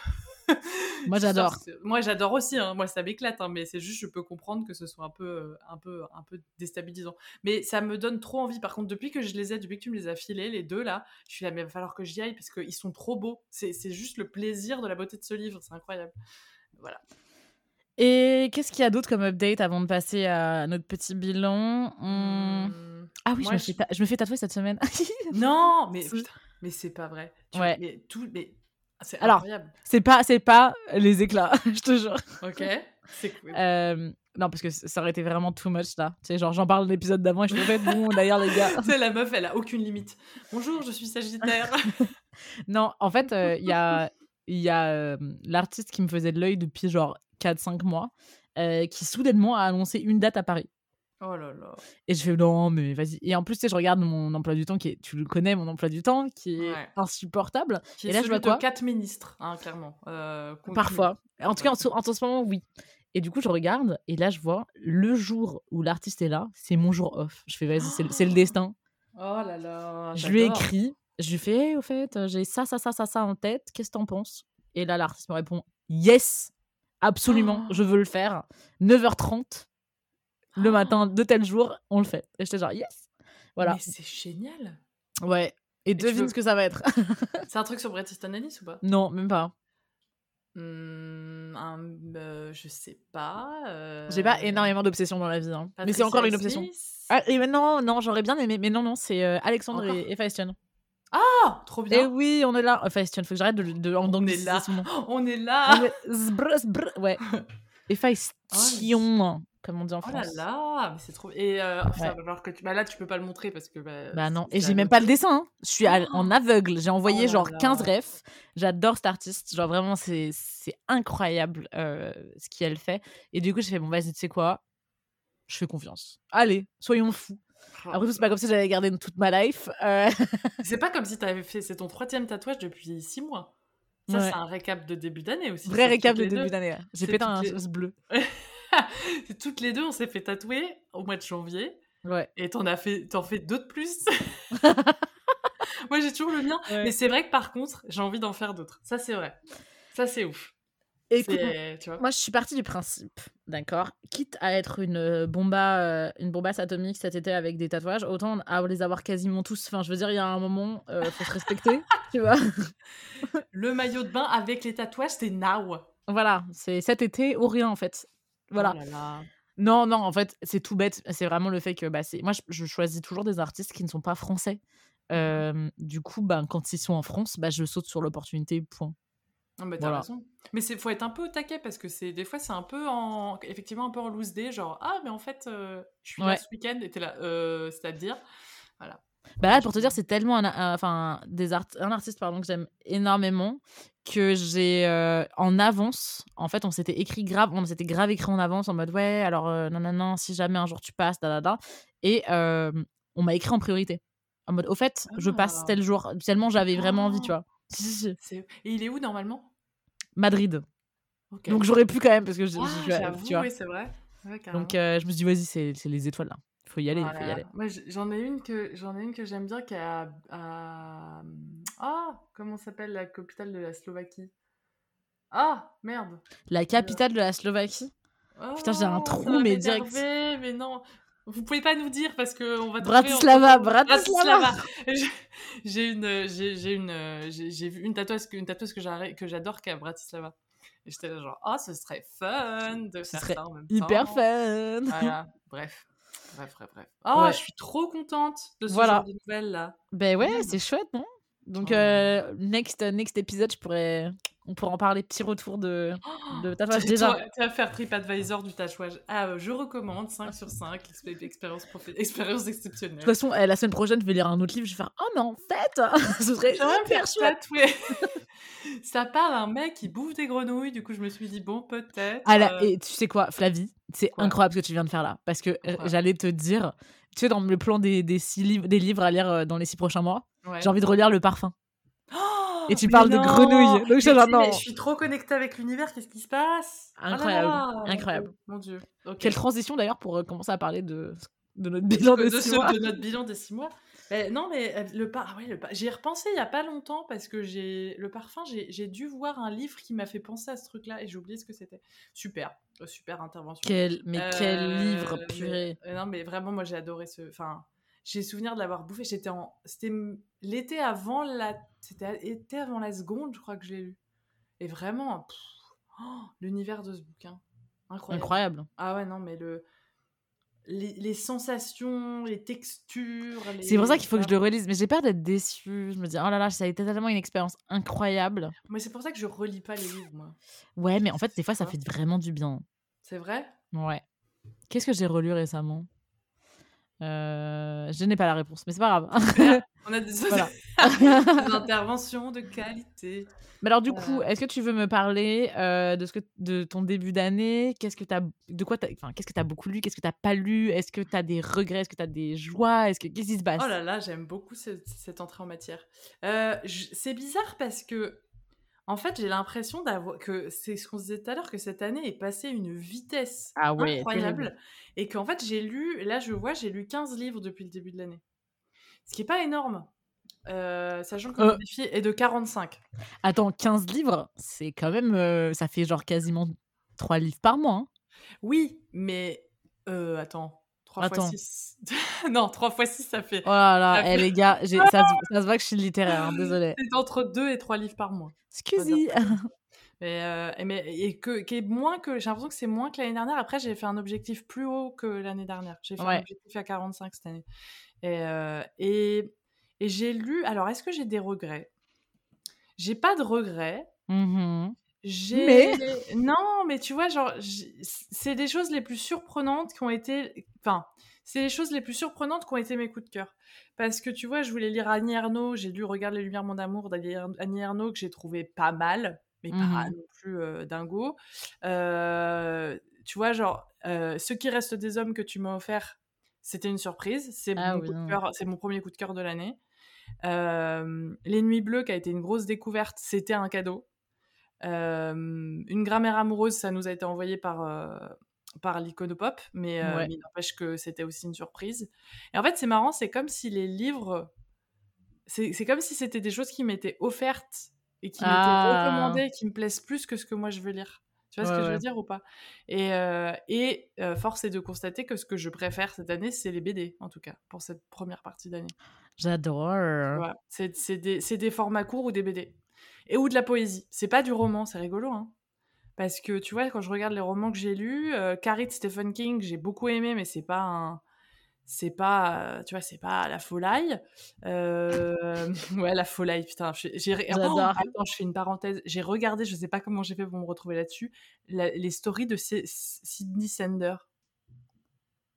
moi j'adore
moi j'adore aussi hein. moi ça m'éclate hein, mais c'est juste je peux comprendre que ce soit un peu euh, un peu un peu déstabilisant mais ça me donne trop envie par contre depuis que je les ai depuis que tu me les as filés les deux là je suis là mais il va falloir que j'y aille parce qu'ils sont trop beaux c'est juste le plaisir de la beauté de ce livre c'est incroyable voilà
et qu'est-ce qu'il y a d'autre comme update avant de passer à notre petit bilan hmm. Hmm. Ah oui, je, me Fais tatouer cette semaine.
non, mais mais c'est pas vrai. ouais. tout, mais c'est Alors,
c'est pas, c'est pas les éclats, je te jure.
Ok,
c'est cool. Euh, non, parce que ça aurait été vraiment too much là. Tu sais, genre, j'en parle l'épisode d'avant et je me fais bon, d'ailleurs, les gars.
c'est la meuf, elle a aucune limite. Bonjour, je suis Sagittaire.
non, en fait, euh, il y a, y a euh, l'artiste qui me faisait de l'œil depuis genre 4-5 mois, euh, qui soudainement a annoncé une date à Paris.
Oh là là.
Et je fais non, mais vas-y. Et en plus, tu sais, je regarde mon emploi du temps, qui est, tu le connais, mon emploi du temps, qui est insupportable.
et là,
je
vois quoi quatre ministres, hein, clairement. Euh,
Parfois. En tout cas, en, ce moment, oui. Et du coup, je regarde, et là, je vois le jour où l'artiste est là, c'est mon jour off. Je fais vas-y, c'est le, destin.
Oh là là.
Je lui écris, je lui fais, au fait, euh, j'ai ça, ça, ça, ça, ça en tête, qu'est-ce que t'en penses Et là, l'artiste me répond, yes absolument, oh. je veux le faire. 9h30 le ah. matin de tel jour, on le fait. Et j'étais genre, yes. Voilà.
Mais c'est génial.
Ouais. Et, devine ce que ça va être.
c'est un truc sur Bret Easton ou pas
Non, même pas.
Mmh, euh, je sais pas. Euh,
J'ai pas énormément d'obsessions dans la vie. Hein. Mais c'est encore une obsession. Ah, et ben non, non, j'aurais bien aimé. Mais non, non, c'est euh, Alexandre et, et
ah, trop bien.
Et oui, on est là. Enfin, il faut que j'arrête de, on,
est là. on est là.
Ouais. Oh, et comme on dit en France.
Oh là là, mais c'est trop. Et euh, oh, que tu... bah là, tu peux pas le montrer parce que. Bah,
bah non, et j'ai même pas le dessin. Hein. Je suis en oh. aveugle. J'ai envoyé genre 15 refs. J'adore cet artiste. Genre vraiment, c'est incroyable euh, ce qu'elle fait. Et du coup, j'ai fait bon, vas-y, tu sais quoi Je fais confiance. Allez, soyons fous. Après, c'est pas comme si j'avais gardé toute ma life. Euh.
c'est pas comme si t'avais fait. C'est ton troisième tatouage depuis six mois. Ça, c'est un récap de début d'année aussi.
Vrai récap de début d'année. J'ai pété un les... bleu.
toutes les deux, on s'est fait tatouer au mois de janvier.
Ouais.
Et t'en as fait, t'en fais d'autres plus. Moi, j'ai toujours le mien. Mais c'est vrai que par contre, j'ai envie d'en faire d'autres. Ça, c'est vrai. Ça, c'est ouf.
Écoute, euh, tu vois. moi je suis partie du principe, d'accord, quitte à être une euh, bomba, euh, une bombasse atomique cet été avec des tatouages, autant à les avoir quasiment tous. Enfin, je veux dire, il y a un moment, il faut se respecter, tu vois.
Le maillot de bain avec les tatouages, c'est now.
Voilà, c'est cet été ou rien en fait. Voilà. Oh non, non, en fait, c'est tout bête. C'est vraiment le fait que bah, moi, je, choisis toujours des artistes qui ne sont pas français. Mmh. du coup, bah, quand ils sont en France, bah, je saute sur l'opportunité, point
mais ah bah, t'as raison. Mais c'est faut être un peu au taquet parce que c'est des fois c'est un peu en effectivement un peu loose day genre ah mais en fait euh, je suis là ce week-end et là euh, c'est à dire voilà.
Bah là pour te dire c'est tellement un, enfin des un artiste pardon que j'aime énormément que j'ai euh, en avance en fait on s'était écrit grave on s'était grave écrit en avance en mode ouais alors non non non si jamais un jour tu passes da et on m'a écrit en priorité en mode au fait je passe ah. tel jour tellement j'avais vraiment envie tu ah. vois.
Et il est où normalement
Madrid. Donc j'aurais pu quand même parce que je,
ah, suis. tu Oui, c'est vrai.
Donc euh, je me suis dit vas-y, c'est, les étoiles là. Faut y aller, faut y aller.
j'en ai une que j'en ai une que j'aime bien qui est à, ah comment s'appelle la capitale de la Slovaquie Ah merde.
La capitale de la Slovaquie. Oh, Putain j'ai un trou mais direct.
Mais non vous pouvez pas nous dire parce que on va
Bratislava, Bratislava. j'ai une,
j'ai une, j'ai vu une tatoueuse, une que j'adore qui est à Bratislava. Et j'étais genre, oh, ce serait fun de faire ça en
même hyper fun.
Voilà, bref. Bref, bref, bref. Oh, je suis trop contente de ce voilà. genre de nouvelles là.
Ben ouais, c'est chouette, non donc, ah euh, next, euh, next épisode, je pourrais... on pourra en parler. Petit retour de, oh de tatouage déjà.
Tu vas faire TripAdvisor du tatouage. Ah, euh, je recommande 5 sur 5, expérience, expérience exceptionnelle. De
toute façon, eh, la semaine prochaine, je vais lire un autre livre. Je vais faire Oh, mais en fait, ce serait hyper chouette.
Ça parle un mec qui bouffe des grenouilles. Du coup, je me suis dit Bon, peut-être.
Ah Et tu sais quoi, Flavie, c'est incroyable ce que tu viens de faire là. Parce que j'allais te dire tu sais, dans le plan des, six livres, des livres à lire euh, dans les six prochains mois, j'ai envie de relire Le Parfum. Oh, et tu parles de grenouilles. je,
suis trop connectée avec l'univers, qu'est-ce qui se passe
ah Incroyable, incroyable.
Mon Dieu.
Quelle transition d'ailleurs pour euh, commencer à parler de,
notre bilan de, de six mois. Bah, non, mais euh, le, par... ah ouais, J'y ai repensé il n'y a pas longtemps parce que j'ai le parfum, j'ai dû voir un livre qui m'a fait penser à ce truc-là et j'ai oublié ce que c'était. Super, euh, super intervention. Quel... Mais quel euh, livre, puré Non, mais vraiment, moi j'ai adoré ce. Enfin, j'ai souvenir de l'avoir bouffé. J'étais en. C'était l'été avant la. C'était avant la seconde, je crois que j'ai l'ai lu. Et vraiment, oh, l'univers de ce bouquin. Incroyable. Ah ouais, non, mais le les, sensations, les textures.
C'est pour ça qu'il faut que je le relise, mais j'ai peur d'être déçue. Je me dis, oh là là, ça a été tellement une expérience incroyable.
Mais c'est pour ça que je relis pas les livres, moi.
Ouais, mais en fait, des fois, ça fait vraiment du bien.
C'est vrai
Ouais. Qu'est-ce que j'ai relu récemment euh, je n'ai pas la réponse, mais c'est pas grave. On a des,
interventions de qualité.
Mais alors du coup, euh. est-ce que tu veux me parler euh, de ce que de ton début d'année Qu'est-ce que t'as de quoi enfin qu'est-ce que t'as beaucoup lu Qu'est-ce que t'as pas lu Est-ce que t'as des regrets Est-ce que t'as des joies Est-ce que qu'est-ce qui se oh passe
Oh là là, j'aime beaucoup cette entrée en matière. c'est bizarre parce que en fait, j'ai l'impression d'avoir que c'est ce qu'on disait tout à l'heure que cette année est passée une vitesse ah incroyable et qu'en fait j'ai lu là je vois j'ai lu 15 livres depuis le début de l'année. Ce qui est pas énorme. Euh, sachant que mon défi euh. est de 45.
Attends, 15 livres, c'est quand même euh, ça fait genre quasiment 3 livres par mois. Hein.
Oui, mais attends, 3 Attends. 6. non, 3 fois 6, ça fait. Oh là là, eh, les gars, ça, se voit que je suis littéraire, désolée. Hein, désolé. C'est entre 2 et 3 livres par mois. Excusez. Mais, euh, mais, et que, que. J'ai l'impression que c'est moins que l'année dernière. Après, j'ai fait un objectif plus haut que l'année dernière. J'ai fait un objectif à 45 cette année. Euh, et, et, j'ai lu. Alors, est-ce que j'ai des regrets J'ai pas de regrets. Mm j'ai... Non, mais tu vois, genre, c'est des choses les plus surprenantes qui ont été... Enfin, c'est les choses les plus surprenantes qui ont été mes coups de cœur. Parce que tu vois, je voulais lire Annie Ernaux, j'ai lu Regarde les Lumières, mon amour d'Annie Ernaux, que j'ai trouvé pas mal, mais pas mmh non plus euh, dingo. Euh, tu vois, genre, euh, Ce qui reste des hommes que tu m'as offert, c'était une surprise. C'est, ah mon, c'est mon premier coup de cœur de l'année. Les Nuits Bleues, qui a été une grosse découverte, c'était un cadeau une grammaire amoureuse, ça nous a été envoyé par euh, par l'iconopop, mais, euh, il n'empêche que c'était aussi une surprise. Et en fait, c'est marrant, c'est comme si les livres, c'est comme si c'était des choses qui m'étaient offertes et qui m'étaient ah. recommandées, qui me plaisent plus que ce que moi je veux lire. Tu vois ce que je veux dire ou pas Et, euh, et force est de constater que ce que je préfère cette année, c'est les BD, en tout cas, pour cette première partie d'année. J'adore. C'est des, des formats courts ou des BD et ou de la poésie. C'est pas du roman, c'est rigolo, hein. Parce que tu vois, quand je regarde les romans que j'ai lus, euh, Carrie de Stephen King, j'ai beaucoup aimé, mais c'est pas un. C'est pas, euh, tu vois, c'est pas la folie. Euh, ouais, la folie, putain. J'ai... Oh, je fais une parenthèse. J'ai regardé, je sais pas comment j'ai fait pour me retrouver là-dessus, les stories de Sidney Sander.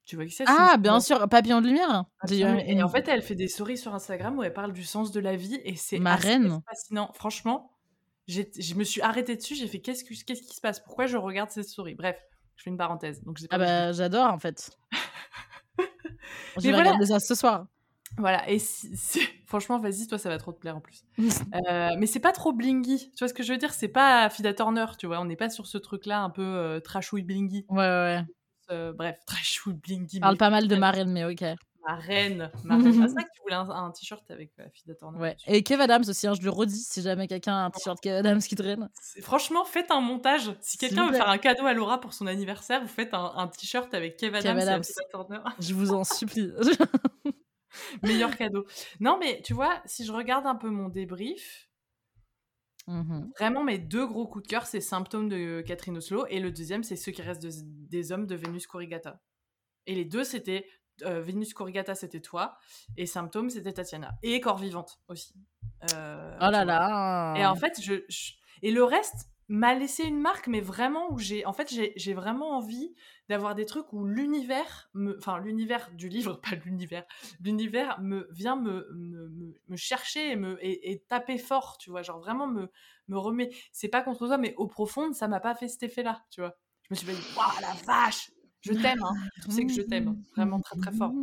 Tu vois qui c'est Ah, bien sûr, Papillon de lumière. Et
en fait, elle fait des souris sur Instagram où elle parle du sens de la vie et c'est fascinant. Franchement, je me suis arrêtée dessus, j'ai fait qu'est-ce, qu'est-ce qui se passe Pourquoi je regarde cette souris Bref, je fais une parenthèse. Donc
ah bah, j'adore en fait.
je vais regarder ça ce soir. Voilà, et franchement, vas-y, toi, ça va trop te plaire en plus. Euh, mais c'est pas trop blingy, tu vois ce que je veux dire C'est pas Fida Turner, tu vois, on n'est pas sur ce truc-là un peu euh, trashouille blingy. ouais, ouais euh, bref, très chou, On
Parle pas mal de reine, mais ok.
Ma reine. reine. Ah, c'est ça que tu voulais un, t-shirt avec la euh, fille de Turner.
Ouais. Et Kev Adams aussi, hein, je le redis si jamais quelqu'un a un t-shirt Kev Adams qui traîne.
Franchement, faites un montage. Si quelqu'un veut faire un cadeau à Laura pour son anniversaire, vous faites un, t-shirt avec Kev Adams, Kev Adams. je vous en supplie. Meilleur cadeau. Non, mais tu vois, si je regarde un peu mon débrief, Mmh Vraiment, mes deux gros coups de cœur, c'est Symptômes de Catherine Oslo et le deuxième, c'est Ceux qui reste des hommes de Vénus Corrigata. Et les deux, c'était euh, Vénus Corrigata, c'était toi, et Symptômes, c'était Tatiana. Et Corps Vivante aussi. Euh, oh là là Et en fait, je... Et le reste, m'a laissé une marque, mais vraiment où j'ai, en fait, j'ai vraiment envie d'avoir des trucs où l'univers, enfin l'univers du livre, pas l'univers, l'univers me vient me, me, chercher et me et, taper fort, tu vois, genre vraiment me me remet. C'est pas contre toi, mais au profond, ça m'a pas fait cet effet-là, tu vois. Je me suis pas dit, waouh la vache, je t'aime, hein. tu sais que je t'aime, hein. vraiment très très fort.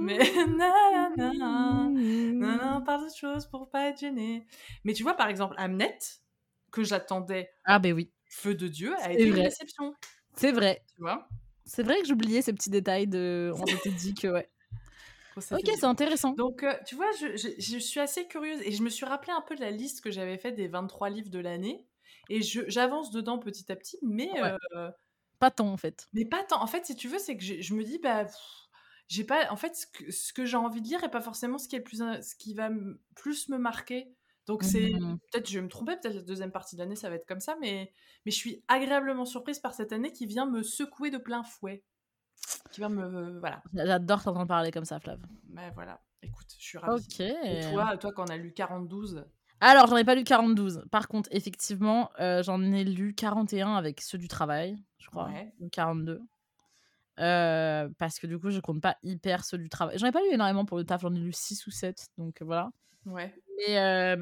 Mais non, non, non, de choses pour pas être gêné. Mais tu vois, par exemple, Amnette, que j'attendais.
Ah ben oui.
Feu de Dieu a été une réception.
C'est vrai. Tu vois C'est vrai que j'oubliais ces petits détails de. On était dit que ouais. ok, c'est intéressant.
Donc, euh, tu vois, je, je, suis assez curieuse et je me suis rappelé un peu de la liste que j'avais faite des 23 livres de l'année et j'avance dedans petit à petit, mais. Euh,
pas tant en fait.
Mais pas tant. En fait, si tu veux, c'est que je, me dis, bah. J'ai pas. En fait, ce que, que j'ai envie de lire est pas forcément ce qui, est plus, ce qui va plus me marquer. Donc mmh c'est peut-être je vais me tromper, peut-être la deuxième partie de l'année ça va être comme ça, mais mais je suis agréablement surprise par cette année qui vient me secouer de plein fouet, qui vient me voilà.
J'adore t'entendre parler comme ça, Flav.
mais bah, voilà, écoute, je suis ravie. Ok. toi, toi quand on a lu 42.
Alors j'en ai pas lu 42. Par contre, effectivement, euh, j'en ai lu 41 avec ceux du travail, je crois, ouais. ou 42. Euh, parce que du coup, je compte pas hyper ceux du travail. J'en ai pas lu énormément pour le taf, j'en ai lu 6 ou 7, donc voilà. Ouais. Mais,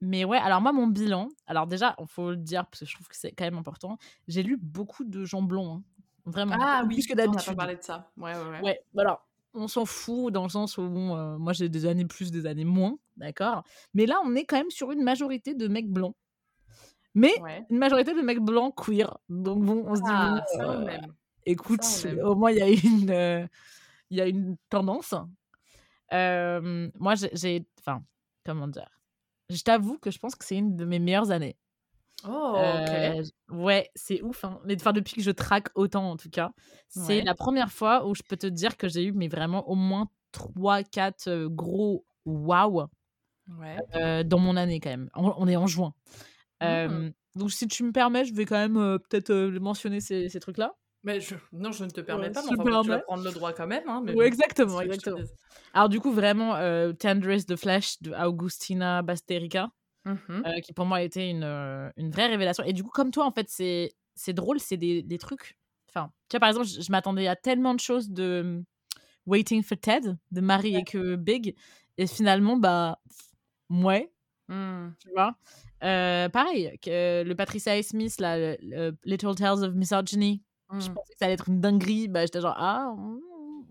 mais ouais, alors moi, mon bilan, alors déjà, il faut le dire parce que je trouve que c'est quand même important. J'ai lu beaucoup de gens blonds, hein, vraiment. Ah oui, plus que d'habitude. On parlé de ça. Ouais, ouais, ouais. Bah alors, on s'en fout dans le sens où bon, moi j'ai des années plus, des années moins, d'accord Mais là, on est quand même sur une majorité de mecs blonds Mais une majorité de mecs blancs queer. Donc bon, on se dit, ah, écoute, au moins il y a une, il y a une tendance. moi, j'ai, enfin, comment dire Je t'avoue que je pense que c'est une de mes meilleures années. Oh, euh, ouais, c'est ouf. Hein. Mais enfin, depuis que je traque autant, en tout cas, c'est la première fois où je peux te dire que j'ai eu, mais vraiment au moins 3-4 euh, gros waouh euh, dans mon année, quand même. On, est en juin. Mmh. donc, si tu me permets, je vais quand même peut-être mentionner ces trucs-là.
Non, je ne te permets pas, mais prendre le droit quand même. Hein,
exactement, Alors du coup, vraiment, euh, de Flash de Augustina Basterica, mmh euh, qui pour moi a été euh, une, vraie révélation. Et du coup, comme toi, en fait, c'est drôle, c'est des, trucs... Enfin, tu vois, par exemple, je, m'attendais à tellement de choses de hum, Waiting for Ted, de Marie et que Big, et finalement, bah, moi mmh. tu vois euh, pareil, que, le Patricia Smith, Little Tales of Misogyny, je mmh. pensais que ça allait être une dinguerie. Bah, j'étais genre, ah, mmh,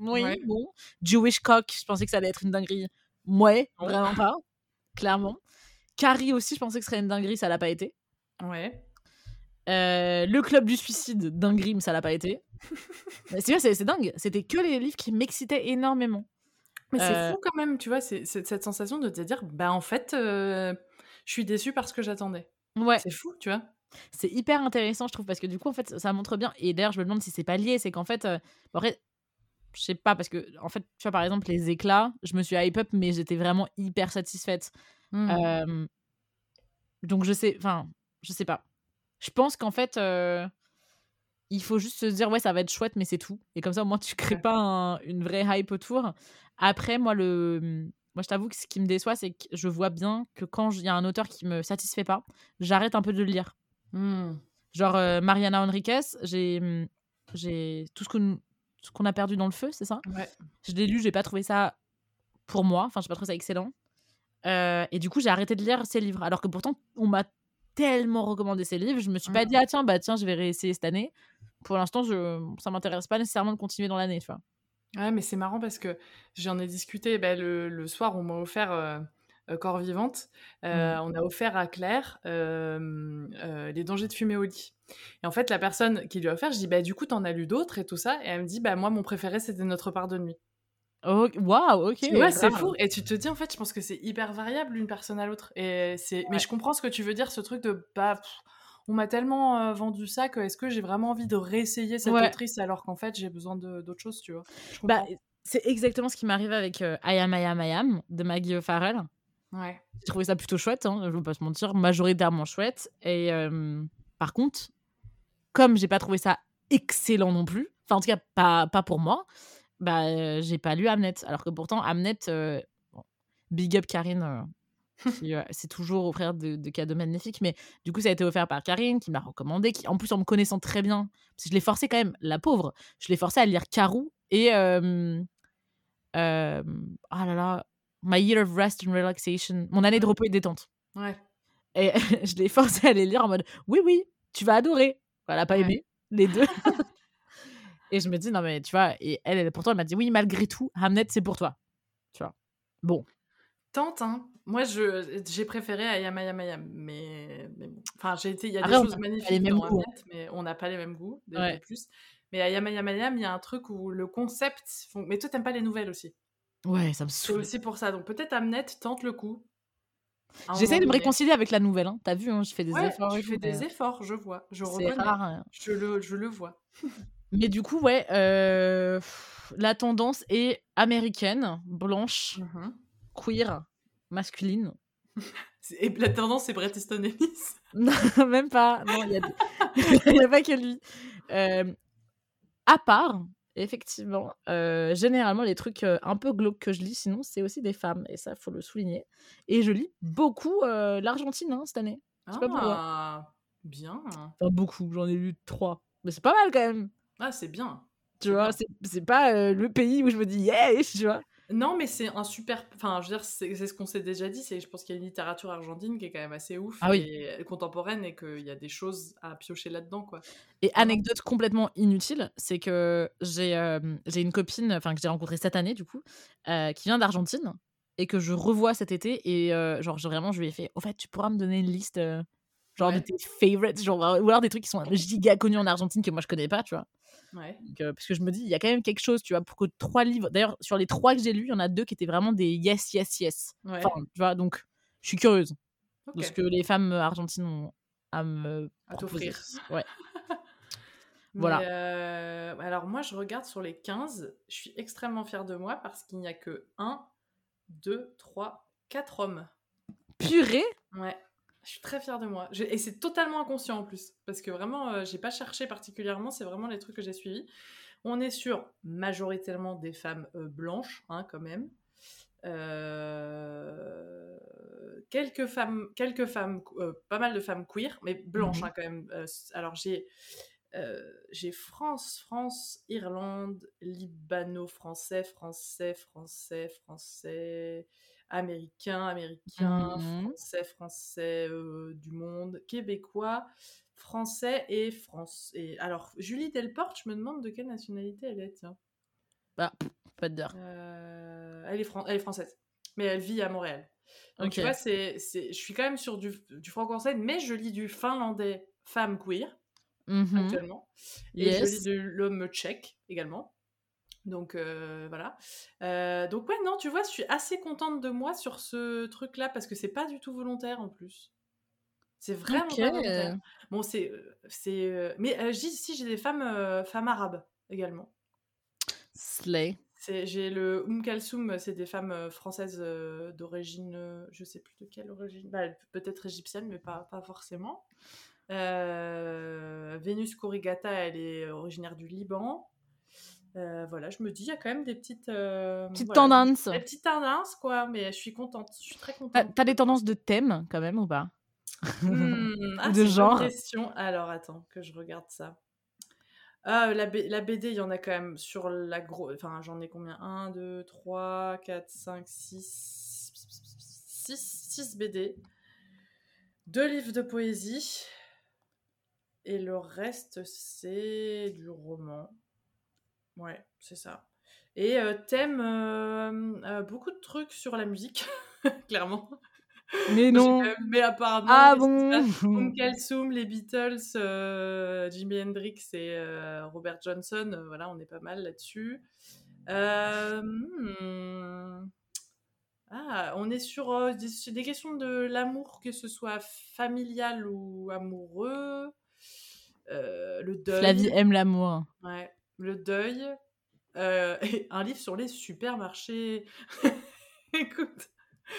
oui, bon. Jewish Cock, je pensais que ça allait être une dinguerie. Ouais, vraiment pas. Clairement. Carrie aussi, je pensais que ce serait une dinguerie, ça l'a pas été. Ouais. Euh, le club du suicide dinguerie, mais ça l'a pas été. c'est dingue. C'était que les livres qui m'excitaient énormément.
Mais c'est euh fou quand même, tu vois, c'est cette sensation de te dire, bah en fait, euh, je suis déçue parce que j'attendais. Ouais. C'est fou, tu vois.
C'est hyper intéressant, je trouve, parce que du coup, en fait, ça montre bien. Et d'ailleurs, je me demande si c'est pas lié. C'est qu'en fait, euh, je sais pas, parce que, en fait, tu vois, par exemple, les éclats, je me suis hype up, mais j'étais vraiment hyper satisfaite. Mmh. Euh, donc, je sais, enfin, je sais pas. Je pense qu'en fait, euh, il faut juste se dire, ouais, ça va être chouette, mais c'est tout. Et comme ça, au moins, tu crées pas une vraie hype autour. Après, moi, le. Moi, je t'avoue que ce qui me déçoit, c'est que je vois bien que quand il y a un auteur qui me satisfait pas, j'arrête un peu de le lire. Hmm. Genre euh, Mariana Enriquez, j'ai hmm, j'ai tout ce qu'on ce qu'on a perdu dans le feu, c'est ça ouais. Je l'ai lu, j'ai pas trouvé ça pour moi, enfin j'ai pas trouvé ça excellent. Euh, et du coup, j'ai arrêté de lire ses livres alors que pourtant on m'a tellement recommandé ses livres, je me suis pas mm. dit ah tiens bah tiens, je vais réessayer cette année. Pour l'instant, je ça m'intéresse pas nécessairement de continuer dans l'année,
Ouais, mais c'est marrant parce que j'en ai discuté bah, le, le, soir, on m'a offert euh, euh, corps Vivante, euh, mmh. on a offert à Claire euh, Les dangers de fumer au lit. Et en fait, la personne qui lui a offert, je dis bah du coup en as lu d'autres et tout ça, et elle me dit bah moi mon préféré c'était Notre part de nuit. Waouh, wow, ok. Ouais, c'est fou. Et tu te dis, en fait, je pense que c'est hyper variable d'une personne à l'autre. Et c'est. Mais je comprends ce que tu veux dire, ce truc de bah, on m'a tellement vendu ça que est-ce que j'ai vraiment envie de réessayer cette ouais. alors qu'en fait j'ai besoin d'autre chose, tu vois. Bah,
c'est exactement ce qui m'arrive avec I Am I Am I Am de Maggie O'Farrell. Ouais. J'ai trouvé ça plutôt chouette, hein, je ne vais pas se mentir, majoritairement chouette. Et euh, par contre, comme j'ai pas trouvé ça excellent non plus, enfin en tout cas pas, pas pour moi, bah euh, j'ai pas lu Hamnet. Alors que pourtant, Hamnet, euh, big up Karine, c'est toujours offert de, de, cadeaux magnifiques, mais du coup ça a été offert par Karine qui m'a recommandé, qui en plus en me connaissant très bien, parce que je l'ai forcé quand même, la pauvre, je l'ai forcé à lire Carou et... ah là là, My Year of Rest and Relaxation, mon année de repos et détente. Ouais. Et je l'ai forcé à les lire en mode oui, oui, tu vas adorer. Elle n'a pas aimé, les deux. et je me dis, non, mais tu vois, et elle, pourtant, elle m'a dit oui, malgré tout, Hamnet, c'est pour toi. Tu vois. Bon.
Tente, hein. Moi, j'ai préféré Ayamayamayam », mais, enfin, j'ai été, il y a des choses magnifiques dans Hamnet, hein. mais on n'a pas les mêmes goûts, plus. Mais Ayamayamayam », il y a un truc où le concept, mais toi, t'aimes pas les nouvelles aussi. Ouais, ça me C'est aussi pour ça. Donc peut-être Amnette tente le coup.
J'essaie de me réconcilier avec la nouvelle. Hein. T'as vu, hein, je fais des efforts Je
fais des euh, efforts, je vois, je hein. je le, je le vois.
Mais du coup, ouais, euh, la tendance est américaine, blanche, mmh queer, masculine.
Et la tendance, c'est Bret Easton Ellis. Non, même pas. il n'y
a, a pas que lui. Euh, à part Effectivement, euh, généralement les trucs euh, un peu glauques que je lis, sinon c'est aussi des femmes et ça faut le souligner. Et je lis beaucoup euh, l'Argentine hein, cette année. ah, pas Bien. Enfin, beaucoup, j'en ai lu trois, mais c'est pas mal quand même.
Ah c'est bien.
Tu vois, c'est pas le pays où je me dis yes tu vois.
Non, mais c'est un super. Enfin, je veux dire, c'est ce qu'on s'est déjà dit. C'est, je pense qu'il y a une littérature argentine qui est quand même assez ouf, ah et euh, contemporaine, et qu'il y a des choses à piocher là-dedans, quoi.
Et anecdote complètement inutile, c'est que j'ai euh, j'ai une copine, enfin que j'ai rencontrée cette année du coup, euh, qui vient d'Argentine et que je revois cet été et genre vraiment je lui ai fait. Au fait, tu pourras me donner une liste genre de tes favorites, genre ou alors des trucs qui sont giga connus en Argentine que moi je connais pas, tu vois. Euh, parce que je me dis, il y a quand même quelque chose, tu vois, pour que trois livres. D'ailleurs, sur les trois que j'ai lus, il y en a deux qui étaient vraiment des yes, yes, yes. tu vois, donc je suis curieuse de ce que les femmes euh, argentines ont à me. À Ouais.
voilà. Euh, alors, moi, je regarde sur les 15, je suis extrêmement fière de moi parce qu'il n'y a que 1, 2, 3, 4 hommes. Purée Ouais. Je suis très fière de moi. Et c'est totalement inconscient en plus. Parce que vraiment, je euh, j'ai pas cherché particulièrement. C'est vraiment les trucs que j'ai suivis. On est sur majoritairement des femmes euh, blanches, hein, quand même. Euh, quelques femmes, quelques femmes pas mal de femmes queer, mais blanches, mhm. hein, quand même. alors j'ai. j'ai France, France, Irlande, Libano-français, français, français, français, Américain, américain, mmh. français, français euh, du monde, québécois, français et France. Et alors, Julie Delporte, je me demande de quelle nationalité elle est, Bah, pas de euh, elle, est elle française, mais elle vit à Montréal. Donc, tu vois, c'est, je suis quand même sur du, du franco-français, mais je lis du finlandais femme queer. Mmh actuellement. Et je lis de l'homme tchèque également. Donc euh, voilà. Euh, donc ouais, non, tu vois, je suis assez contente de moi sur ce truc-là parce que c'est pas du tout volontaire en plus. C'est vraiment volontaire. Bon, c'est euh, c'est. Mais ici si j'ai des femmes femmes arabes également. Slay. J'ai le umkalsum c'est des femmes françaises d'origine, je sais plus de quelle origine, bah, peut-être égyptienne, mais pas, pas forcément. Vénus Corrigata, elle est originaire du Liban. Euh, voilà, je me dis, il y a quand même des petites, euh, tendances. Des, petites tendances, quoi, mais je suis contente, je suis très ah, contente.
T'as des tendances de thème quand même ou pas hmm,
ah, De genre Alors attends, que je regarde ça. Ah, la, BD, il y en a quand même sur la grosse. Enfin, j'en ai combien 1, 2, 3, 4, 5, 6. 6, 6 BD. Deux livres de poésie. Et le reste, c'est du roman. Ouais, c'est ça. Et euh, t'aimes euh, euh, beaucoup de trucs sur la musique, clairement. Mais non. mais apparemment. Ah bon. les Beatles, euh, Jimi Hendrix et Robert Johnson. voilà, on est pas mal là-dessus. Hmm. Ah, on est sur des, questions de l'amour, que ce soit familial ou amoureux. Euh, le deuil. Flavie aime l'amour. Ouais le deuil euh, un livre sur les supermarchés. Écoute.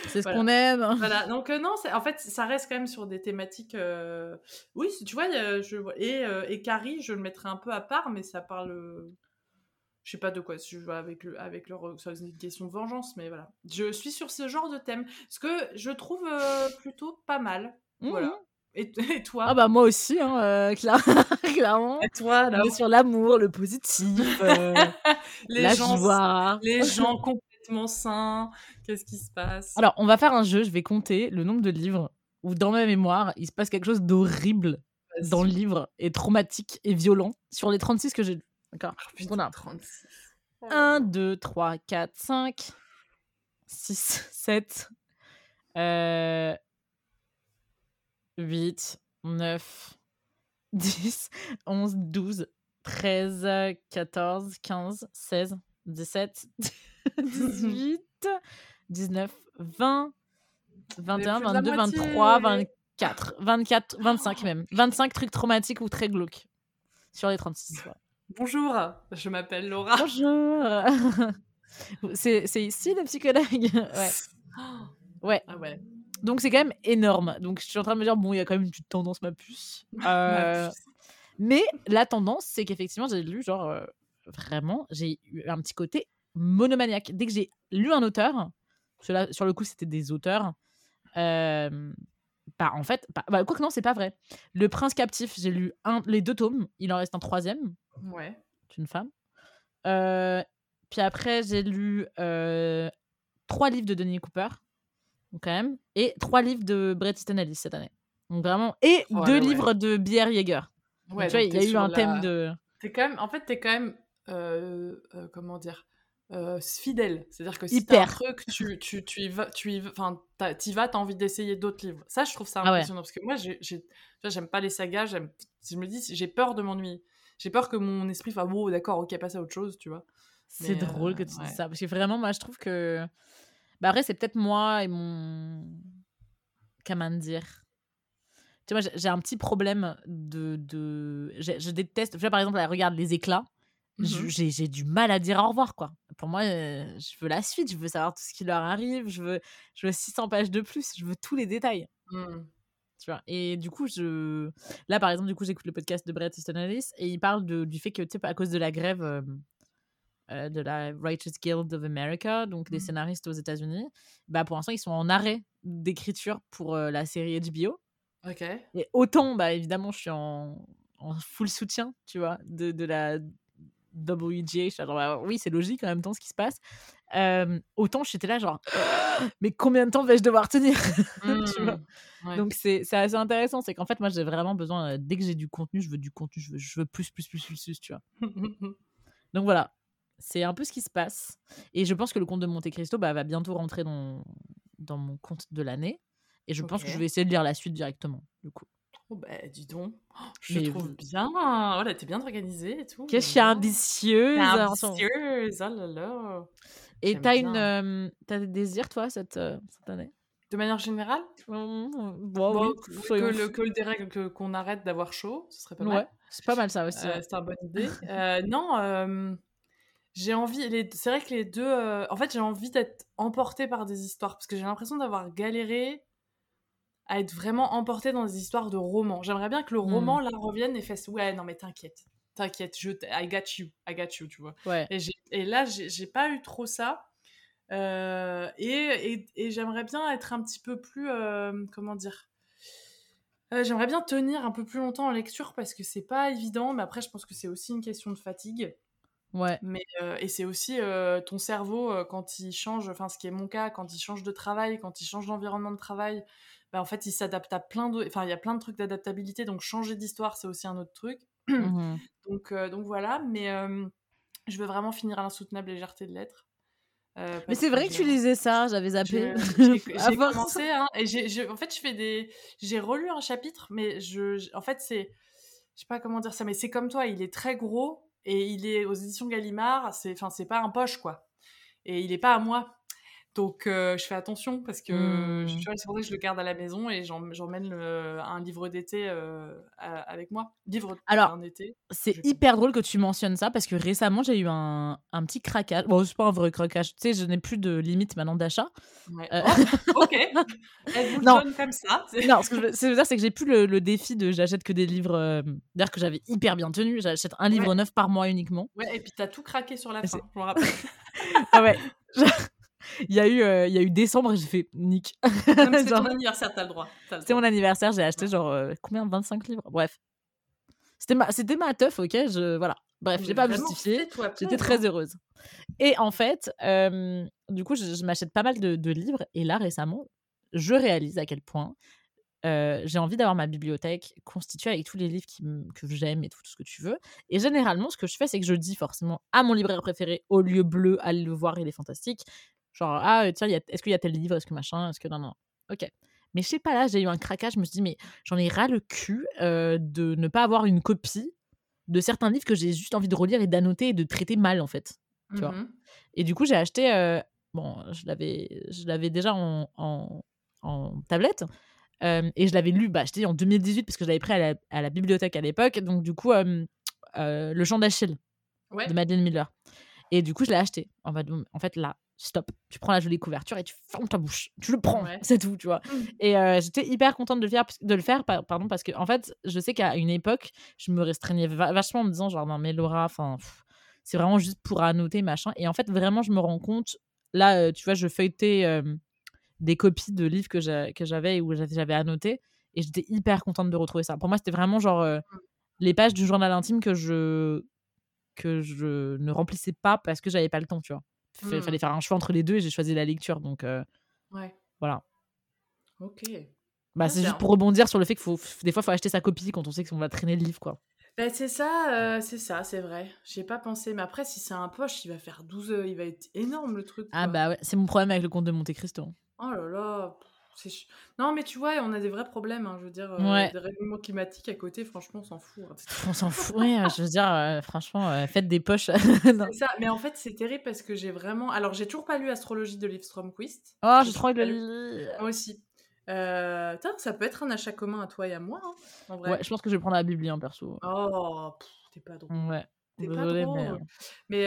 C'est ce qu'on aime. Voilà, donc euh, non, en fait, ça reste quand même sur des thématiques. Euh, oui, tu vois, et, Carrie, je le mettrai un peu à part, mais ça parle je sais pas de quoi si je vois avec le, avec le, une question de vengeance mais voilà je suis sur ce genre de thème ce que je trouve plutôt pas mal mmh, voilà mmh. Et, toi
Ah bah moi aussi, hein, euh, clairement. Et toi est Sur l'amour, le positif, euh,
les la gens, joie. Les gens complètement sains, qu'est-ce qui se passe
Alors on va faire un jeu, je vais compter le nombre de livres où dans ma mémoire, il se passe quelque chose d'horrible dans le livre, et traumatique et violent, sur les 36 que j'ai lus. D'accord oh, On a 36. 1, 2, 3, 4, 5, 6, 7... Euh... euh 8, 9, 10, 11, 12, 13, 14, 15, 16, 17, 18, 19, 20, 21, 22, 23, 24, 24, 25 même. 25 trucs traumatiques ou très glauques sur les 36.
Bonjour, je m'appelle Laura. Bonjour.
C'est ici le psychologue Ouais. Ouais. Ah ouais. Donc c'est quand même énorme. Donc je suis en train de me dire, bon, il y a quand même une tendance, ma puce. Euh, mais la tendance, c'est qu'effectivement, j'ai lu, genre, euh, vraiment, j'ai eu un petit côté monomaniaque. Dès que j'ai lu un auteur, cela, sur le coup, c'était des auteurs. Euh, bah, en fait, bah, bah, quoi que non, c'est pas vrai. Le Prince Captif, j'ai lu les deux tomes, il en reste un troisième. Ouais. une femme. Euh, puis après, j'ai lu trois livres de Denis Cooper quand même, et trois livres de Brett Easton cette année. vraiment, et deux livres de B.R. Yeager. tu il y a eu
un thème de. quand même, en fait, t'es quand même, euh, euh, comment dire, euh, fidèle. C'est-à-dire que si un truc, tu, tu, tu y vas, tu y, vas, t'as envie d'essayer d'autres livres. Ça, je trouve ça ah impressionnant parce que moi, j'aime pas les sagas. Si je me dis, j'ai peur de m'ennuyer. J'ai peur que mon esprit fasse, bon oh, d'accord, ok, passe à autre chose, tu vois.
C'est drôle que tu dises ça parce que vraiment, moi, je trouve que bah après, c'est peut-être moi et mon. Comment dire Tu vois, j'ai un petit problème de. de... Je déteste. Tu vois, par exemple, elle regarde les éclats. Mm-hmm. J'ai du mal à dire au revoir, quoi. Pour moi, euh, je veux la suite, je veux savoir tout ce qui leur arrive, je veux, je veux 600 pages de plus, je veux tous les détails. Mm. Tu vois. Et du coup, je... là, par exemple, du coup, j'écoute le podcast de Brett Easton et il parle du fait que, tu sais, à cause de la grève, euh, euh, de la Righteous Guild of America, donc des mmh. scénaristes aux États-Unis, bah pour l'instant ils sont en arrêt d'écriture pour euh, la série HBO. Ok. Et autant, bah évidemment, je suis en, en full soutien, tu vois, de, la WGH bah, oui, c'est logique en même temps ce qui se passe. Euh, autant j'étais là, genre, mais combien de temps vais-je devoir tenir mmh. tu vois Donc c'est assez intéressant. C'est qu'en fait, moi j'ai vraiment besoin, dès que j'ai du contenu, je veux du contenu, je veux, plus, plus, plus, plus, plus, tu vois. Donc voilà, c'est un peu ce qui se passe. Et je pense que le compte de Monte Cristo bah, va bientôt rentrer dans, dans mon compte de l'année. Et je pense que je vais essayer de lire la suite directement, du coup.
Oh bah, dis donc, oh, je mais trouve bien. Voilà, oh t'es bien organisée et tout. Qu'est-ce que je ambitieuse.
Ambitieuse, oh là là. Et t'as une, euh, t'as des désirs toi cette, euh, cette année
De manière générale mmh, mmh, mmh. oui, que, le, que, qu'on arrête d'avoir chaud, ce serait
pas mal. c'est pas mal ça aussi.
Euh, c'est une bonne idée. non j'ai envie. C'est vrai que les deux. Euh, en fait, j'ai envie d'être emportée par des histoires parce que j'ai l'impression d'avoir galéré à être vraiment emportée dans des histoires de romans. J'aimerais bien que le mmh. roman là revienne et fasse ouais non mais t'inquiète, t'inquiète, je I got you, I got you, tu vois. Et, et, là j'ai pas eu trop ça. Euh, et, et, j'aimerais bien être un petit peu plus euh, comment dire. j'aimerais bien tenir un peu plus longtemps en lecture parce que c'est pas évident, mais après je pense que c'est aussi une question de fatigue. Ouais. Mais, euh, et c'est aussi euh, ton cerveau, euh, quand il change, enfin ce qui est mon cas, quand il change de travail, quand il change d'environnement de travail, bah, en fait il s'adapte à plein de... Enfin il y a plein de trucs d'adaptabilité, donc changer d'histoire c'est aussi un autre truc. Mmh donc, donc voilà, mais je veux vraiment finir à l'insoutenable légèreté de l'être.
mais c'est vrai que, tu lisais ça, j'avais zappé.
J'ai commencé, hein, et en fait je fais des... J'ai relu un chapitre, mais je, en fait c'est... Je sais pas comment dire ça, mais c'est comme toi, il est très gros, et il est aux éditions Gallimard, c'est enfin c'est pas un poche quoi. Et il est pas à moi. Donc, euh, je fais attention parce que je mmh. pour je le garde à la maison et j'emmène un livre d'été euh, avec moi. Livre Alors,
C'est hyper drôle que tu mentionnes ça parce que récemment, j'ai eu un, un, petit craquage. Bon, c'est pas un vrai craquage. Tu sais, je n'ai plus de limite maintenant d'achat. Ouais. Euh, oh, ok. Elle vous non. donne comme ça. Non, ce que je veux, dire, c'est que j'ai plus le, défi de j'achète que des livres. D'ailleurs, que j'avais hyper bien tenu. J'achète un livre neuf par mois uniquement.
Ouais, et puis t'as tout craqué sur la fin, je rappelle. ah ouais.
Il y a eu, euh, il y a eu décembre j'ai fait nick. C'est mon anniversaire, t'as le droit. C'est mon anniversaire, j'ai acheté genre euh, combien 25 livres Bref. C'était ma, c'était ma teuf, ok je, Voilà. Bref, j'ai pas justifié. J'étais très heureuse. Et en fait, du coup, je, m'achète pas mal de, livres. Et là, récemment, je réalise à quel point euh, j'ai envie d'avoir ma bibliothèque constituée avec tous les livres qui, que j'aime et tout, tout ce que tu veux. Et généralement, ce que je fais, c'est que je dis forcément à mon libraire préféré, au lieu bleu, allez le voir, il est fantastique Genre, ah, tiens, est-ce qu'il y a tel livre Est-ce que machin Est-ce que non, non. Ok. Mais je sais pas, là, j'ai eu un craquage. Je me suis dit, mais j'en ai ras le cul euh, de ne pas avoir une copie de certains livres que j'ai juste envie de relire et d'annoter et de traiter mal, en fait. Tu vois mmh et du coup, j'ai acheté. Euh, bon, je l'avais, je l'avais déjà en, en, tablette. Euh, et je l'avais lu, bah, en 2018, parce que je l'avais pris à la, à la, bibliothèque à l'époque. Donc, du coup, Le Chant d'Achille de Madeleine Miller. Et du coup, je l'ai acheté. en fait là, stop, tu prends la jolie couverture et tu fermes ta bouche, tu le prends, c'est tout, tu vois. Mm. Et euh, j'étais hyper contente de le faire, de le faire pardon, parce que en fait, je sais qu'à une époque, je me restreignais vachement en me disant genre non mais Laura, enfin c'est vraiment juste pour annoter machin. Et en fait, vraiment, je me rends compte là, euh, tu vois, je feuilletais euh, des copies de livres que j'avais ou que j'avais annoté et j'étais hyper contente de retrouver ça. Pour moi, c'était vraiment genre mm. les pages du journal intime que je que je ne remplissais pas parce que j'avais pas le temps, tu vois. Il hmm. fallait faire un choix entre les deux et j'ai choisi la lecture. Donc, euh, voilà. Ok. Bah, ah, c'est juste pour rebondir sur le fait que faut, des fois, il faut acheter sa copie quand on sait qu'on va traîner le livre, quoi.
Bah, c'est ça, euh, c'est ça, c'est vrai. J'ai pas pensé, mais après, si c'est un poche, il va faire 12 heures, il va être énorme le truc.
Ah bah c'est mon problème avec le compte de Monte Cristo. Hein.
Oh là là. Non, mais tu vois, on a des vrais problèmes. Hein, je veux dire, euh, des règlements climatiques à côté, franchement, on s'en fout. Hein,
on s'en fout, oui. Je veux dire, euh, franchement, euh, faites des poches.
ça. Mais en fait, c'est terrible parce que j'ai vraiment. Alors, j'ai toujours pas lu Astrologie de Liv Stromquist. Oh, j'ai trop de le Moi aussi. ça peut être un achat commun à toi et à moi.
Hein, ouais, je pense que je vais prendre la Bible, perso. Oh, t'es pas drôle.
Ouais. T'es pas drôle. Mais,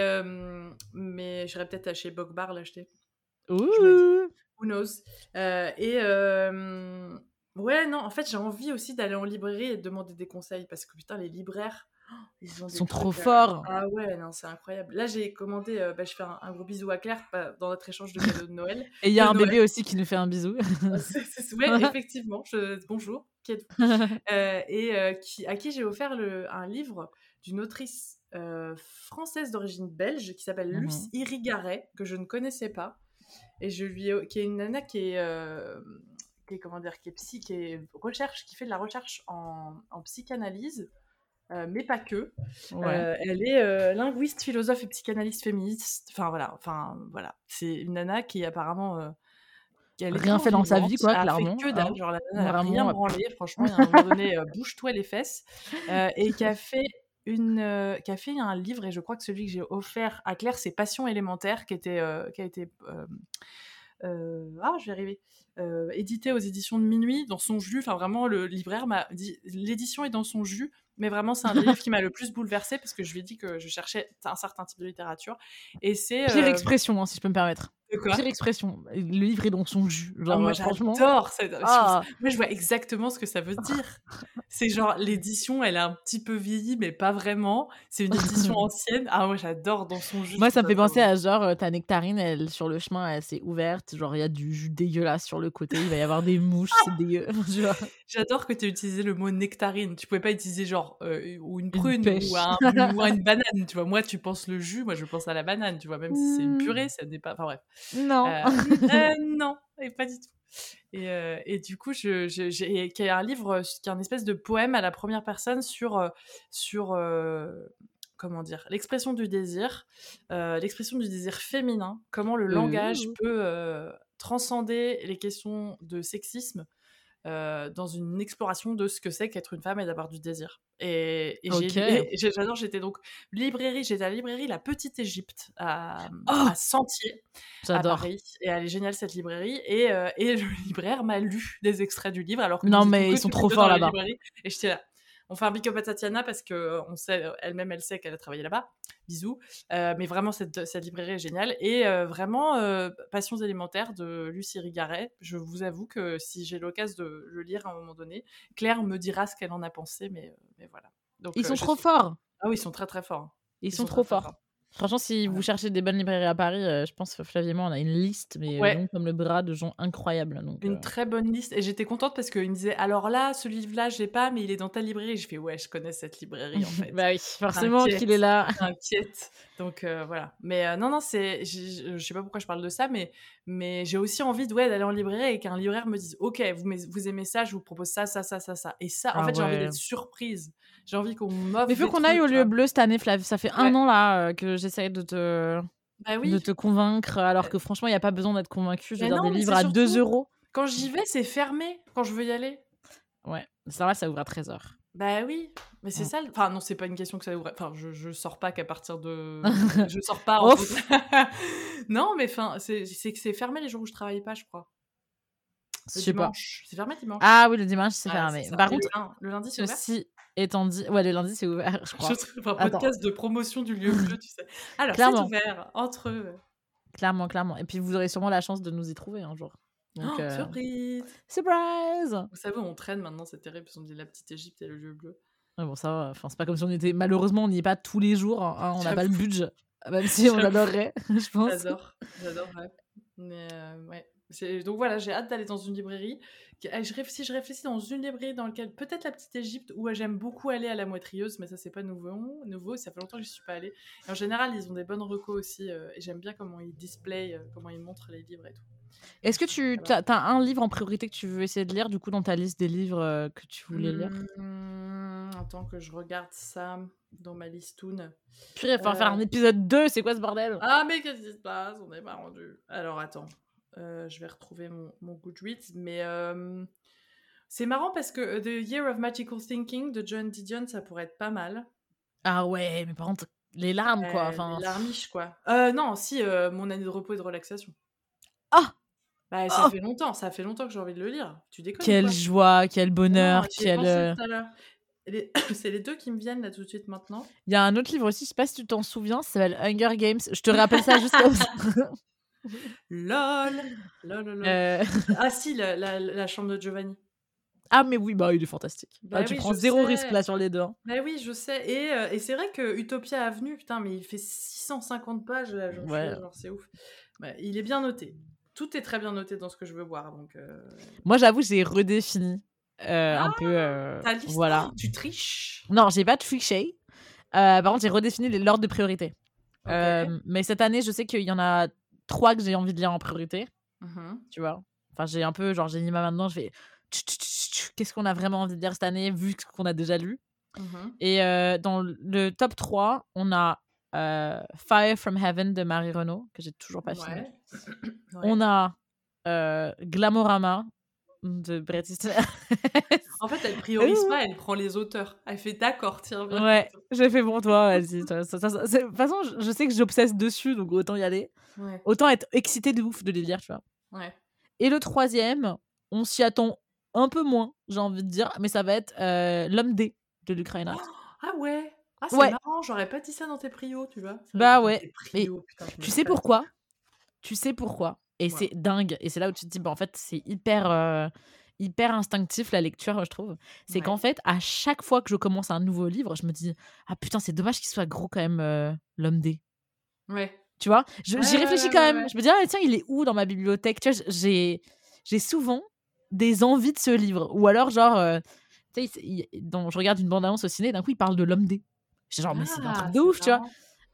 mais, j'irais peut-être acheter Bogbar l'acheter. Ouh! Who knows euh, Et euh, ouais, non, en fait, j'ai envie aussi d'aller en librairie et de demander des conseils parce que putain, les libraires.
Oh, ils, sont trop forts.
Ah ouais, non, c'est incroyable. Là, j'ai commandé, euh, bah, je fais un, gros bisou à Claire dans notre échange de cadeaux de Noël.
Et il y a un
bébé
aussi qui nous fait un bisou.
Ah, c'est effectivement. Bonjour, qui Et qui, à qui j'ai offert le, un livre d'une autrice française d'origine belge qui s'appelle mmh Luce Irigaray, que je ne connaissais pas. Et je lui ai, qui est une nana qui est, euh, qui comment dire, qui est psy, qui recherche, qui fait de la recherche en, psychanalyse. Euh, mais pas que. Euh, elle est euh, linguiste, philosophe et psychanalyste féministe. Enfin voilà, enfin voilà, c'est une nana qui apparemment qui rien fait dans sa vie quoi, clairement. Ah a rien branlé. Franchement, il y a donné, bouge-toi les fesses, et qui a fait une café, euh, a un livre et je crois que celui que j'ai offert à Claire c'est Passion élémentaire qui était euh, qui a été euh, ah édité aux éditions de Minuit dans son jus enfin vraiment le libraire m'a dit l'édition est dans son jus mais vraiment, c'est un livre qui m'a le plus bouleversée parce que je lui ai dit que je cherchais un certain type de littérature. Et c'est.
Pire euh, expression, hein, si je peux me permettre. Pire expression. Le livre est dans son jus.
Ah, genre, moi, euh, franchement. J'adore. Ah. Moi, je vois exactement ce que ça veut dire. C'est genre, l'édition, elle est un petit peu vieillie mais pas vraiment. C'est une édition ancienne. Ah, moi, j'adore dans son jus.
Moi, ça me fait penser à genre, euh, ta nectarine, elle, sur le chemin, elle s'est ouverte. Genre, il y a du jus dégueulasse sur le côté. Il va y avoir des mouches. c'est ah dégueu.
J'adore que tu aies utilisé le mot nectarine. Tu pouvais pas utiliser genre euh, ou une prune ou, une banane, tu vois. Moi, tu penses le jus, moi je pense à la banane, tu vois. Même si c'est une mmh. purée, ça n'est pas. Enfin bref.
Non. Euh,
euh, non, et pas du tout. Et, et du coup, je, j'ai, un livre qui est un espèce de poème à la première personne sur sur comment dire, l'expression du désir, l'expression du désir féminin, comment le langage mmh. peut transcender les questions de sexisme euh, dans une exploration de ce que c'est qu'être une femme et d'avoir du désir. Et, j'adore, j'étais donc librairie, j'étais à la librairie La Petite Égypte à, oh! Sentier, à Paris. Et elle est géniale cette librairie. Et, euh, le libraire m'a lu des extraits du livre alors que
non mais ils sont trop forts là-bas.
Et j'étais là, on fait un big à Tatiana parce que euh, on sait, euh, elle-même, elle sait qu'elle a travaillé là-bas. Bisous. Euh, mais vraiment, cette, librairie est géniale. Et vraiment, Passions élémentaires de Lucie Rigaret. Je vous avoue que si j'ai l'occasion de le lire à un moment donné, Claire me dira ce qu'elle en a pensé, mais, voilà.
Donc, ils sont trop forts.
Ah oui, ils sont très très forts.
Ils, sont, trop forts. Franchement, si vous cherchez des bonnes librairies à Paris, euh, je pense Flavie et moi, on a une liste, mais ouais. Euh, comme le bras, de gens incroyables. Hein,
une euh. très bonne liste. Et j'étais contente parce qu'il me disait Alors là, ce livre-là, je n'ai pas, mais il est dans ta librairie. je fais Ouais, je connais cette librairie en fait.
bah oui, forcément qu'il est là.
T'inquiète. Donc euh, voilà. Mais euh, non, non, c'est, je sais pas pourquoi je parle de ça, mais, mais j'ai aussi envie de, ouais, d'aller en librairie et qu'un libraire me dise, ok, vous, vous aimez ça, je vous propose ça, ça, ça, ça, ça. Et ça, en ah fait, j'ai envie d'être surprise. J'ai envie qu'on m'offre.
Mais vu qu'on aille au lieu bleu cette année, Flav, ça fait un an là euh, que j'essaye de te, bah de te convaincre, alors que franchement, il n'y a pas besoin d'être convaincu. Je veux dire, des livres à 2 euros.
Quand j'y vais, c'est fermé quand je veux y aller.
Ouais, ça va, ça ouvre à 13h.
Bah oui, mais c'est mm. ça. Enfin non, c'est pas une question que ça ouvre. Enfin, je, je sors pas qu'à partir de. je sors pas. En non, mais enfin, c'est que c'est fermé les jours où je travaille pas, je crois. je sais C'est fermé dimanche.
Ah oui, le dimanche c'est fermé. Par contre,
le, lundi c'est ouvert. Aussi
étant dit, ouais, le lundi c'est ouvert, je crois. Je
trouve un podcast de promotion du lieu tu sais. Alors c'est ouvert entre.
Clairement, clairement. Et puis vous aurez sûrement la chance de nous y trouver un jour.
Oh, euh, surprise
Surprise
Vous savez, on traîne maintenant, c'est terrible, parce qu'on dit la petite Égypte et le lieu bleu.
Ouais, bon, ça Enfin, c'est pas comme si on était. Malheureusement, on n'y est pas tous les jours. Hein, hein, on n'a pas le budget. Même si on adorerait, je pense.
J'adore, j'adore, ouais. Euh, donc voilà, j'ai hâte d'aller dans une librairie. si ah, je réfléchis dans une librairie dans laquelle peut-être la petite Égypte, où j'aime beaucoup aller à la moitrieuse, mais ça c'est pas nouveau, nouveau, ça fait longtemps que je suis pas allée. en général, ils ont des bonnes recos aussi, euh, et j'aime bien comment ils display, comment ils montrent les livres et tout.
Est-ce que tu as, un livre en priorité que tu veux essayer de lire, du coup, dans ta liste des livres euh, que tu voulais lire en
mmh, Attends que je regarde ça dans ma Toon.
Puis il va falloir faire un euh. épisode 2, c'est quoi ce bordel
Ah, mais qu'est-ce qui se passe On n'est pas rendu. Alors, attends, euh, je vais retrouver mon, Goodreads, mais c'est marrant parce que The Year of Magical Thinking de John Didion, ça pourrait être pas mal.
Ah ouais, mais par contre, les larmes, quoi. les larmiches,
quoi. non, si, mon année de repos et de relaxation. Ah bah, ça oh. fait longtemps, ça fait longtemps que j'ai envie de le lire. Tu déconnes
Quelle joie, quel bonheur, quel. Euh,
c'est les deux qui me viennent là tout de suite maintenant.
Il y a un autre livre aussi, je sais pas si tu t'en souviens, ça s'appelle Hunger Games. Je te rappelle ça juste comme
LOL, euh. Ah si, la, chambre de Giovanni.
Ah mais oui, bah il est fantastique. Bah ah, tu prends zéro risque là sur les deux. Hein.
Bah oui, je sais. Euh, et, c'est vrai que Utopia Avenue, putain, mais il fait 650 pages là, c'est ouf. il est bien noté tout est très bien noté dans ce que je veux voir. Donc, euh,
Moi, j'avoue, j'ai redéfini euh, un peu. Ah, euh, voilà. Hein,
tu triches
Non, j'ai pas triché. par contre, j'ai redéfini l'ordre de priorité. mais cette année, je sais qu'il y en a trois que j'ai envie de lire en priorité. Mm-hmm. Tu vois Enfin, j'ai un peu, genre, j'ai mis ma main dedans, je vais. Qu'est-ce qu'on a vraiment envie de lire cette année, vu ce qu'on a déjà lu mm-hmm. Et dans le top 3, on a euh, Fire from Heaven de Marie Renault, que j'ai toujours pas fini. On a euh, Glamorama de Bret
en fait, elle priorise pas, elle prend les auteurs. Elle fait d'accord,
tiens. Ouais, j'ai fait pour toi, vas-y. de toute façon, je, sais que j'obsesse dessus, donc autant y aller. Ouais. Autant être excité de ouf de les lire, tu vois. Ouais. Et le troisième, on s'y attend un peu moins, j'ai envie de dire, mais ça va être euh, L'homme D de l'Ukraine. Oh,
ah ouais ah, c'est ouais. marrant, j'aurais pas dit ça dans tes prios,
tu
vois.
Bah ouais. tu sais pourquoi Tu sais pourquoi Et c'est dingue. Et c'est là où tu te dis, bah, en fait, c'est hyper. Euh, hyper instinctif la lecture je trouve c'est qu'en fait à chaque fois que je commence un nouveau livre je me dis ah putain c'est dommage qu'il soit gros quand même euh, l'homme D
ouais
tu vois j'y réfléchis quand même je me dis «Ah, tiens il est où dans ma bibliothèque j'ai j'ai souvent des envies de ce livre ou alors genre euh, je regarde une bande annonce au ciné d'un coup il parle de l'homme D genre, mais c'est un truc ah, de ouf, tu vois.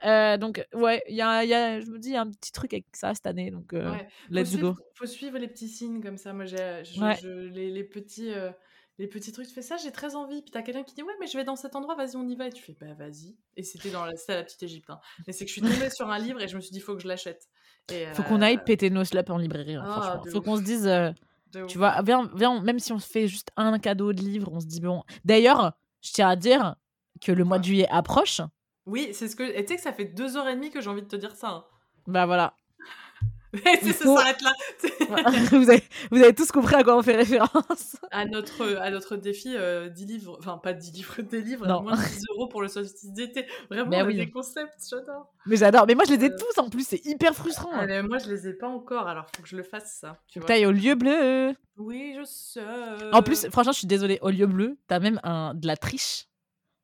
Euh, donc, ouais, y a, y a, je me dis, il y a un petit truc avec ça cette année. Donc, euh, let's
go. faut suivre les petits signes comme ça. Moi, j'ai les, les, petits. Euh, les petits trucs, tu fais ça, j'ai très envie. Puis t'as quelqu'un qui dit Ouais, mais je vais dans cet endroit, vas-y, on y va. Et tu fais Bah, vas-y. Et c'était dans la, la petite Égypte. Hein. Mais c'est que je suis tombée sur un livre et je me suis dit Faut que je l'achète.
Faut qu'on aille péter nos slaps en librairie. Hein, ah, faut qu'on se dise Tu vois, viens, viens, même si on se fait juste un cadeau de livre, on se dit Bon. D'ailleurs, je tiens à dire que le mois de juillet approche.
Oui, c'est ce que. Et tu sais que ça fait deux heures et demie que j'ai envie de te dire ça.
Ben Bah voilà.
c'est ça s'arrête là.
vous, avez, tous compris à quoi on fait référence.
À notre, à notre défi 10 euh, livres, enfin pas 10 livres, des livres, non. moins de 10 euros pour le solstice d'été. Vraiment, mais ben oui. des concepts, j'adore.
Mais j'adore, mais moi je les ai euh, tous en plus, c'est hyper frustrant.
Ah, moi je les ai pas encore, alors faut que je le fasse ça.
Tu au lieu bleu.
Oui, je sais.
En plus, franchement, je suis désolée, au lieu bleu, t'as même un, de la triche.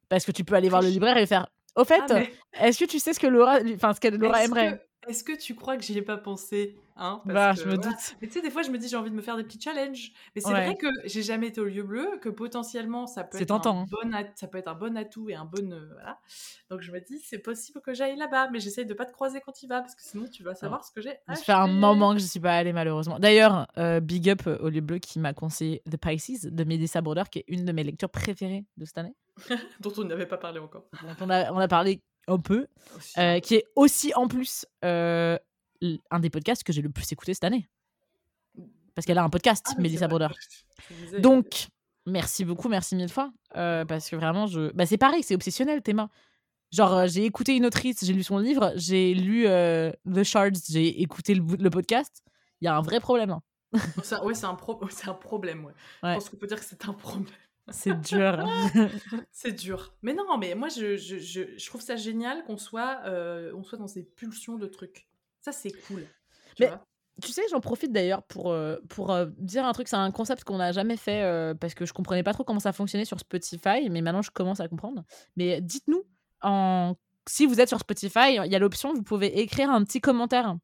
Parce que tu peux aller voir le libraire et faire. Au fait, ah, est-ce que tu sais ce que Laura, enfin, ce qu'elle Laura aimerait
est-ce que tu crois que j'y ai pas pensé hein,
Bah,
je
me doute.
Mais tu sais, des fois, je me dis, j'ai envie de me faire des petits challenges. Mais c'est vrai que j'ai jamais été au lieu bleu, que potentiellement, ça peut, être un hein. bon ça peut être un bon atout et un bon. Euh, Donc, je me dis, c'est possible que j'aille là-bas, mais j'essaye de pas te croiser quand il vas, parce que sinon, tu vas savoir ce que j'ai. Ça
fait un moment que je ne suis pas allée, malheureusement. D'ailleurs, euh, big up euh, au lieu bleu qui m'a conseillé The Pisces de Mélissa Broder, qui est une de mes lectures préférées de cette année.
dont on n'avait pas parlé encore.
on a parlé un peu, euh, hein. qui est aussi en plus euh, un des podcasts que j'ai le plus écouté cette année. Parce qu'elle a un podcast, ah, Mélissa Broder. Donc, euh, merci beaucoup, merci mille fois. parce que vraiment, je... Bah, c'est pareil, c'est obsessionnel, Théma. Genre, j'ai écouté une autrice, j'ai lu son livre, j'ai lu The Shards, j'ai écouté le, podcast. Il y a un vrai problème. Oui,
hein. ouais, c'est un, un, problème. Ouais. Ouais. Je pense qu'on peut dire que c'est un problème.
C'est dur.
c'est dur. Mais non, mais moi, je, je, je, trouve ça génial qu'on soit, euh, on soit dans ces pulsions de trucs. Ça, c'est cool. mais
tu sais, j'en profite d'ailleurs pour, euh, pour euh, dire un truc. C'est un concept qu'on n'a jamais fait parce que je comprenais pas trop comment ça fonctionnait sur Spotify, mais maintenant je commence à comprendre. Mais dites-nous, si vous êtes sur Spotify, il y a l'option, vous pouvez écrire un petit commentaire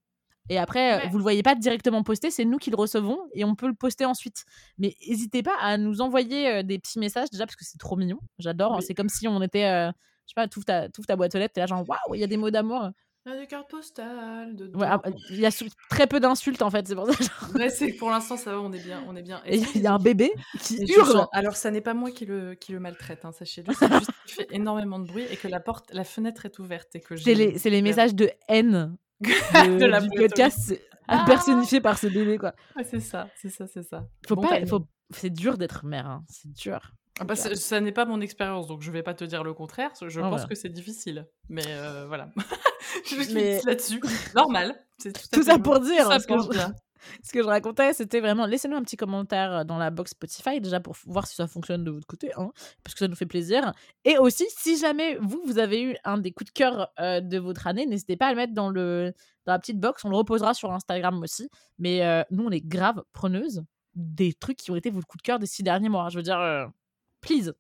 et après, vous euh, vous le voyez pas directement posté, c'est nous qui le recevons et on peut le poster ensuite. Mais n'hésitez pas à nous envoyer euh, des petits messages déjà parce que c'est trop mignon. J'adore. Hein, c'est comme si on était, Je euh, je sais pas, tout ta, ta boîte aux lettres, t'es là genre waouh, il y a des mots d'amour. Il y a des
cartes postales. De...
Ah, il y a très peu d'insultes en fait, c'est pour
ça. pour l'instant ça va, on est bien, on est bien.
Et il y a un bébé qui hurle.
alors ça n'est pas moi qui le qui le maltraite, hein, sachez-le. C'est juste qu'il fait énormément de bruit et que la porte, la fenêtre est ouverte et que.
C'est les messages de haine de, la du podcast ah. personnifié par ce bébé, quoi.
c'est ça, c'est ça, c'est ça. Faut pas,
C'est dur d'être mère, hein, c'est dur.
Ah bah, ça n'est pas mon expérience, donc je vais pas te dire le contraire. Je ah pense bah. que c'est difficile, mais euh, voilà. je mais... là-dessus. Normal.
Tout, ça pour dire. Tout ça hein, pour dire. ce que je racontais, c'était vraiment laissez-nous un petit commentaire euh, dans la box Spotify déjà pour voir si ça fonctionne de votre côté, hein, parce que ça nous fait plaisir. Et aussi, si jamais vous vous avez eu un des coups de cœur euh, de votre année, n'hésitez pas à le mettre dans le la petite box. On le reposera sur Instagram aussi. Mais euh, nous, on est grave preneuses des trucs qui ont été vos coups de cœur des six derniers mois. Je veux dire,
please.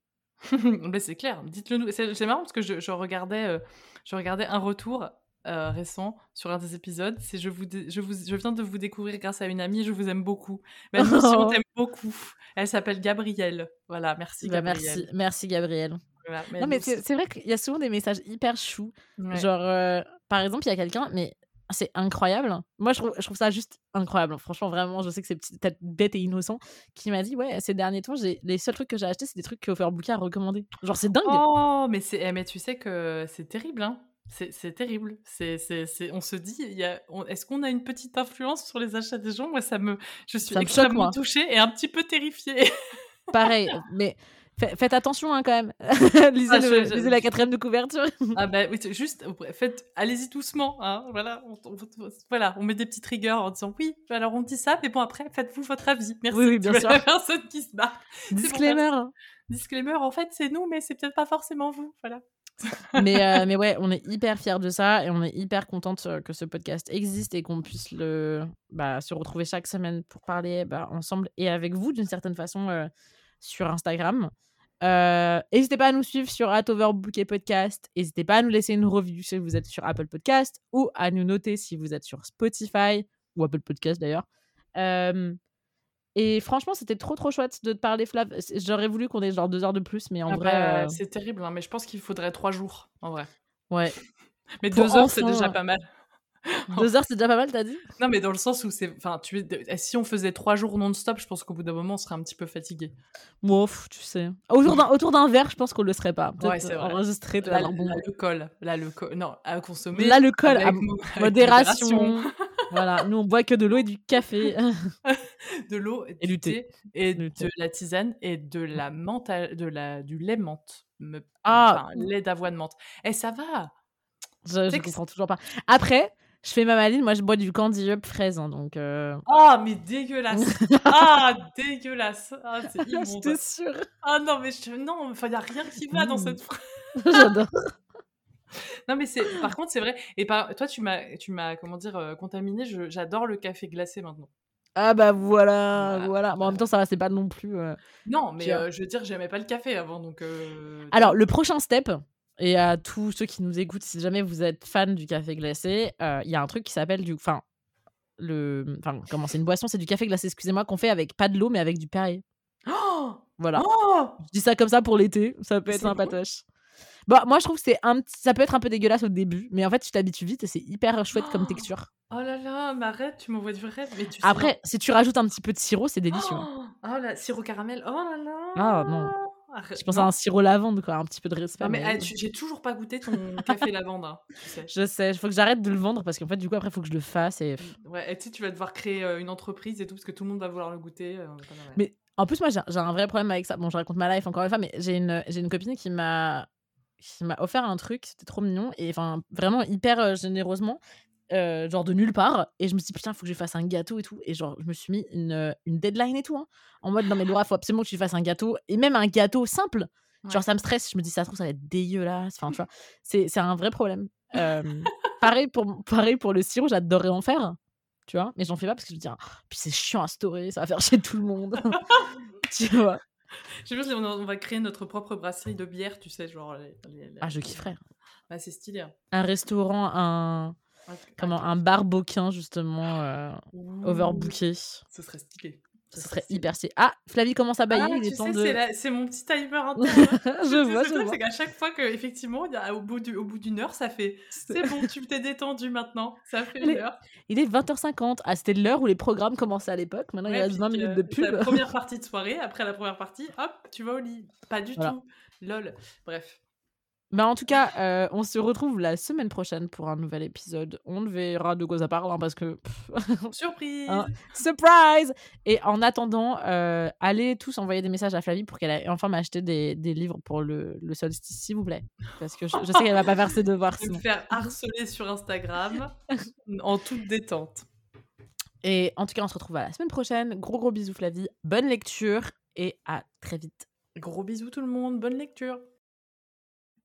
Bah, c'est clair, dites-le nous. C'est marrant parce que je regardais, je regardais un retour euh, récent sur un des épisodes. C'est je vous, je vous, je viens de vous découvrir grâce à une amie. Je vous aime beaucoup. Mais je oh. beaucoup. Elle s'appelle Gabrielle. Voilà, merci bah, Gabrielle. merci, Gabrielle.
mais c'est vrai qu'il y a souvent des messages hyper choux. Genre, euh, par exemple, il y a quelqu'un, mais c'est incroyable. Moi, je trouve, ça juste incroyable. Franchement, vraiment, je sais que c'est peut-être bête et innocent, qui m'a dit Ouais, ces derniers temps, les seuls trucs que j'ai achetés, c'est des trucs que Booker a recommandés. Genre, c'est dingue.
Oh, mais, eh, mais tu sais que c'est terrible, hein. C'est terrible. C'est, on se dit, est-ce qu'on a une petite influence sur les achats des gens Moi, ça me, je suis extrêmement touchée et un petit peu terrifiée.
Pareil, mais faites attention hein, quand même. Ah, lisez, la quatrième de couverture.
ah bah, oui, juste, faites, allez-y doucement. Hein, voilà, on, voilà, on met des petites rigueurs en disant oui, alors on dit ça, mais bon après, faites-vous votre avis. Merci. Oui, bien sûr. La personne qui se bat.
Disclaimer. Hein.
Disclaimer. En fait, c'est nous, mais c'est peut-être pas forcément vous. Voilà.
mais, euh, mais ouais, on est hyper fiers de ça et on est hyper contente euh, que ce podcast existe et qu'on puisse le, bah, se retrouver chaque semaine pour parler bah, ensemble et avec vous d'une certaine façon euh, sur Instagram. n'hésitez pas à nous suivre sur et Podcast. N'hésitez pas à nous laisser une review si vous êtes sur Apple Podcast ou à nous noter si vous êtes sur Spotify ou Apple Podcast d'ailleurs. Et franchement, c'était trop trop chouette de te parler, Flav. J'aurais voulu qu'on ait genre deux heures de plus, mais en ah vrai. Bah,
euh, c'est terrible, hein, mais je pense qu'il faudrait trois jours, en vrai.
Ouais.
mais deux heures, c'est déjà pas mal.
deux heures, c'est déjà pas mal, t'as dit
Non, mais dans le sens où c'est. Enfin, tu si on faisait trois jours non-stop, je pense qu'au bout d'un moment, on serait un petit peu fatigué.
Mouf, tu sais. Autour d'un verre, je pense qu'on le serait pas.
Ouais, c'est vrai. Enregistré de le col. Non, à consommer.
Là, à modération. modération. voilà, nous on boit que de l'eau et du café.
de l'eau et, du thé, et de la tisane et de la de la du lait menthe. Ah, lait d'avoine menthe. Et eh, ça va.
Je, ne comprends toujours pas. Après, je fais ma maline, moi je bois du candy up fraise, hein, donc. Euh.
Ah mais dégueulasse. ah dégueulasse. Ah c'est sûre. Ah non mais je... non, enfin a rien qui va dans cette mmh. fraise J'adore non, mais c'est, par contre, c'est vrai. Et toi, tu m'as, tu m'as, comment dire, euh, contaminé. j'adore le café glacé maintenant.
Ah bah voilà, voilà. Bon, en même temps, ça c'est pas non plus.
Euh, non, mais euh, je veux dire, j'aimais pas le café avant, donc.
Alors, le prochain step. Et à tous ceux qui nous écoutent, si jamais vous êtes fan du café glacé, il y a un truc qui s'appelle du, enfin, le, enfin, comment c'est une boisson, c'est du café glacé, excusez-moi, qu'on fait avec pas de l'eau mais avec du Perrier. Oh voilà. Oh! je dis ça comme ça pour l'été, ça peut être tâche bah, moi, je trouve que c'est un ça peut être un peu dégueulasse au début, mais en fait, tu t'habitues vite et c'est hyper chouette comme oh texture. Oh là là, mais arrête, tu m'envoies du rêve. Mais tu Après, si tu rajoutes un petit peu de sirop, c'est délicieux. Oh, oh là, sirop caramel, oh là là. Ah non. Je pense à un sirop lavande, quoi, un petit peu de respect. Non, mais, ah, j'ai toujours pas goûté ton café lavande. Hein, sais. Je sais, il faut que j'arrête de le vendre parce qu'en fait, du coup, après, il faut que je le fasse. Et... Mmh, ouais, et tu sais, tu vas devoir créer euh, une entreprise et tout parce que tout le monde va vouloir le goûter. Euh, mais en plus, moi, j'ai un vrai problème avec ça. Bon, je raconte ma life encore une fois, mais j'ai une, une copine qui m'a qui m'a offert un truc, c'était trop mignon, et enfin, vraiment hyper généreusement. genre de nulle part. Et je me suis dit, putain, faut que je fasse un gâteau et tout. Et genre, je me suis mis une, une deadline et tout. Hein, en mode, non, mais Laura, faut absolument que tu fasses un gâteau. Et même un gâteau simple. Genre, ça me stresse. Je me dis, ça trouve, ça va être dégueulasse. Enfin, tu vois, c'est un vrai problème. pareil, pour, pareil pour le sirop, j'adorerais en faire. Tu vois, mais j'en fais pas parce que je me dis, ah, puis c'est chiant à storer, ça va faire chez tout le monde. tu vois. Je sais pas on va créer notre propre brasserie de bière, tu sais, genre. Ah, je kifferais. Ah, c'est stylé. Hein. Un restaurant, un. Ah, ah, comment Un bar boquin, justement, euh, overbooké. Ce serait stylé. Ça serait hyper Ah, Flavie commence à bailler. Ah, c'est, mon petit timer interne. je vois, je vois. C'est qu'à chaque fois qu'effectivement, au bout, du, au bout d'une heure, ça fait c'est bon, tu t'es détendu maintenant. Ça fait une heure. Il est 20h50. Ah, c'était l'heure où les programmes commençaient à l'époque. Maintenant, il y a 20 minutes de pub. La première partie de soirée, après la première partie, hop, tu vas au lit. Pas du tout. Lol. Bref en tout cas, euh, on se retrouve la semaine prochaine pour un nouvel épisode. On ne verra de quoi ça parle hein, parce que. Surprise hein, Surprise Et en attendant, euh, allez tous envoyer des messages à Flavie pour qu'elle aille enfin m'acheter des, des, livres pour le, le solstice, s'il vous plaît. Parce que je, sais qu'elle va pas faire ses devoirs. Je vais faire harceler sur Instagram en toute détente. Et en tout cas, on se retrouve à la semaine prochaine. Gros gros bisous Flavie, bonne lecture et à très vite. Gros bisous tout le monde, bonne lecture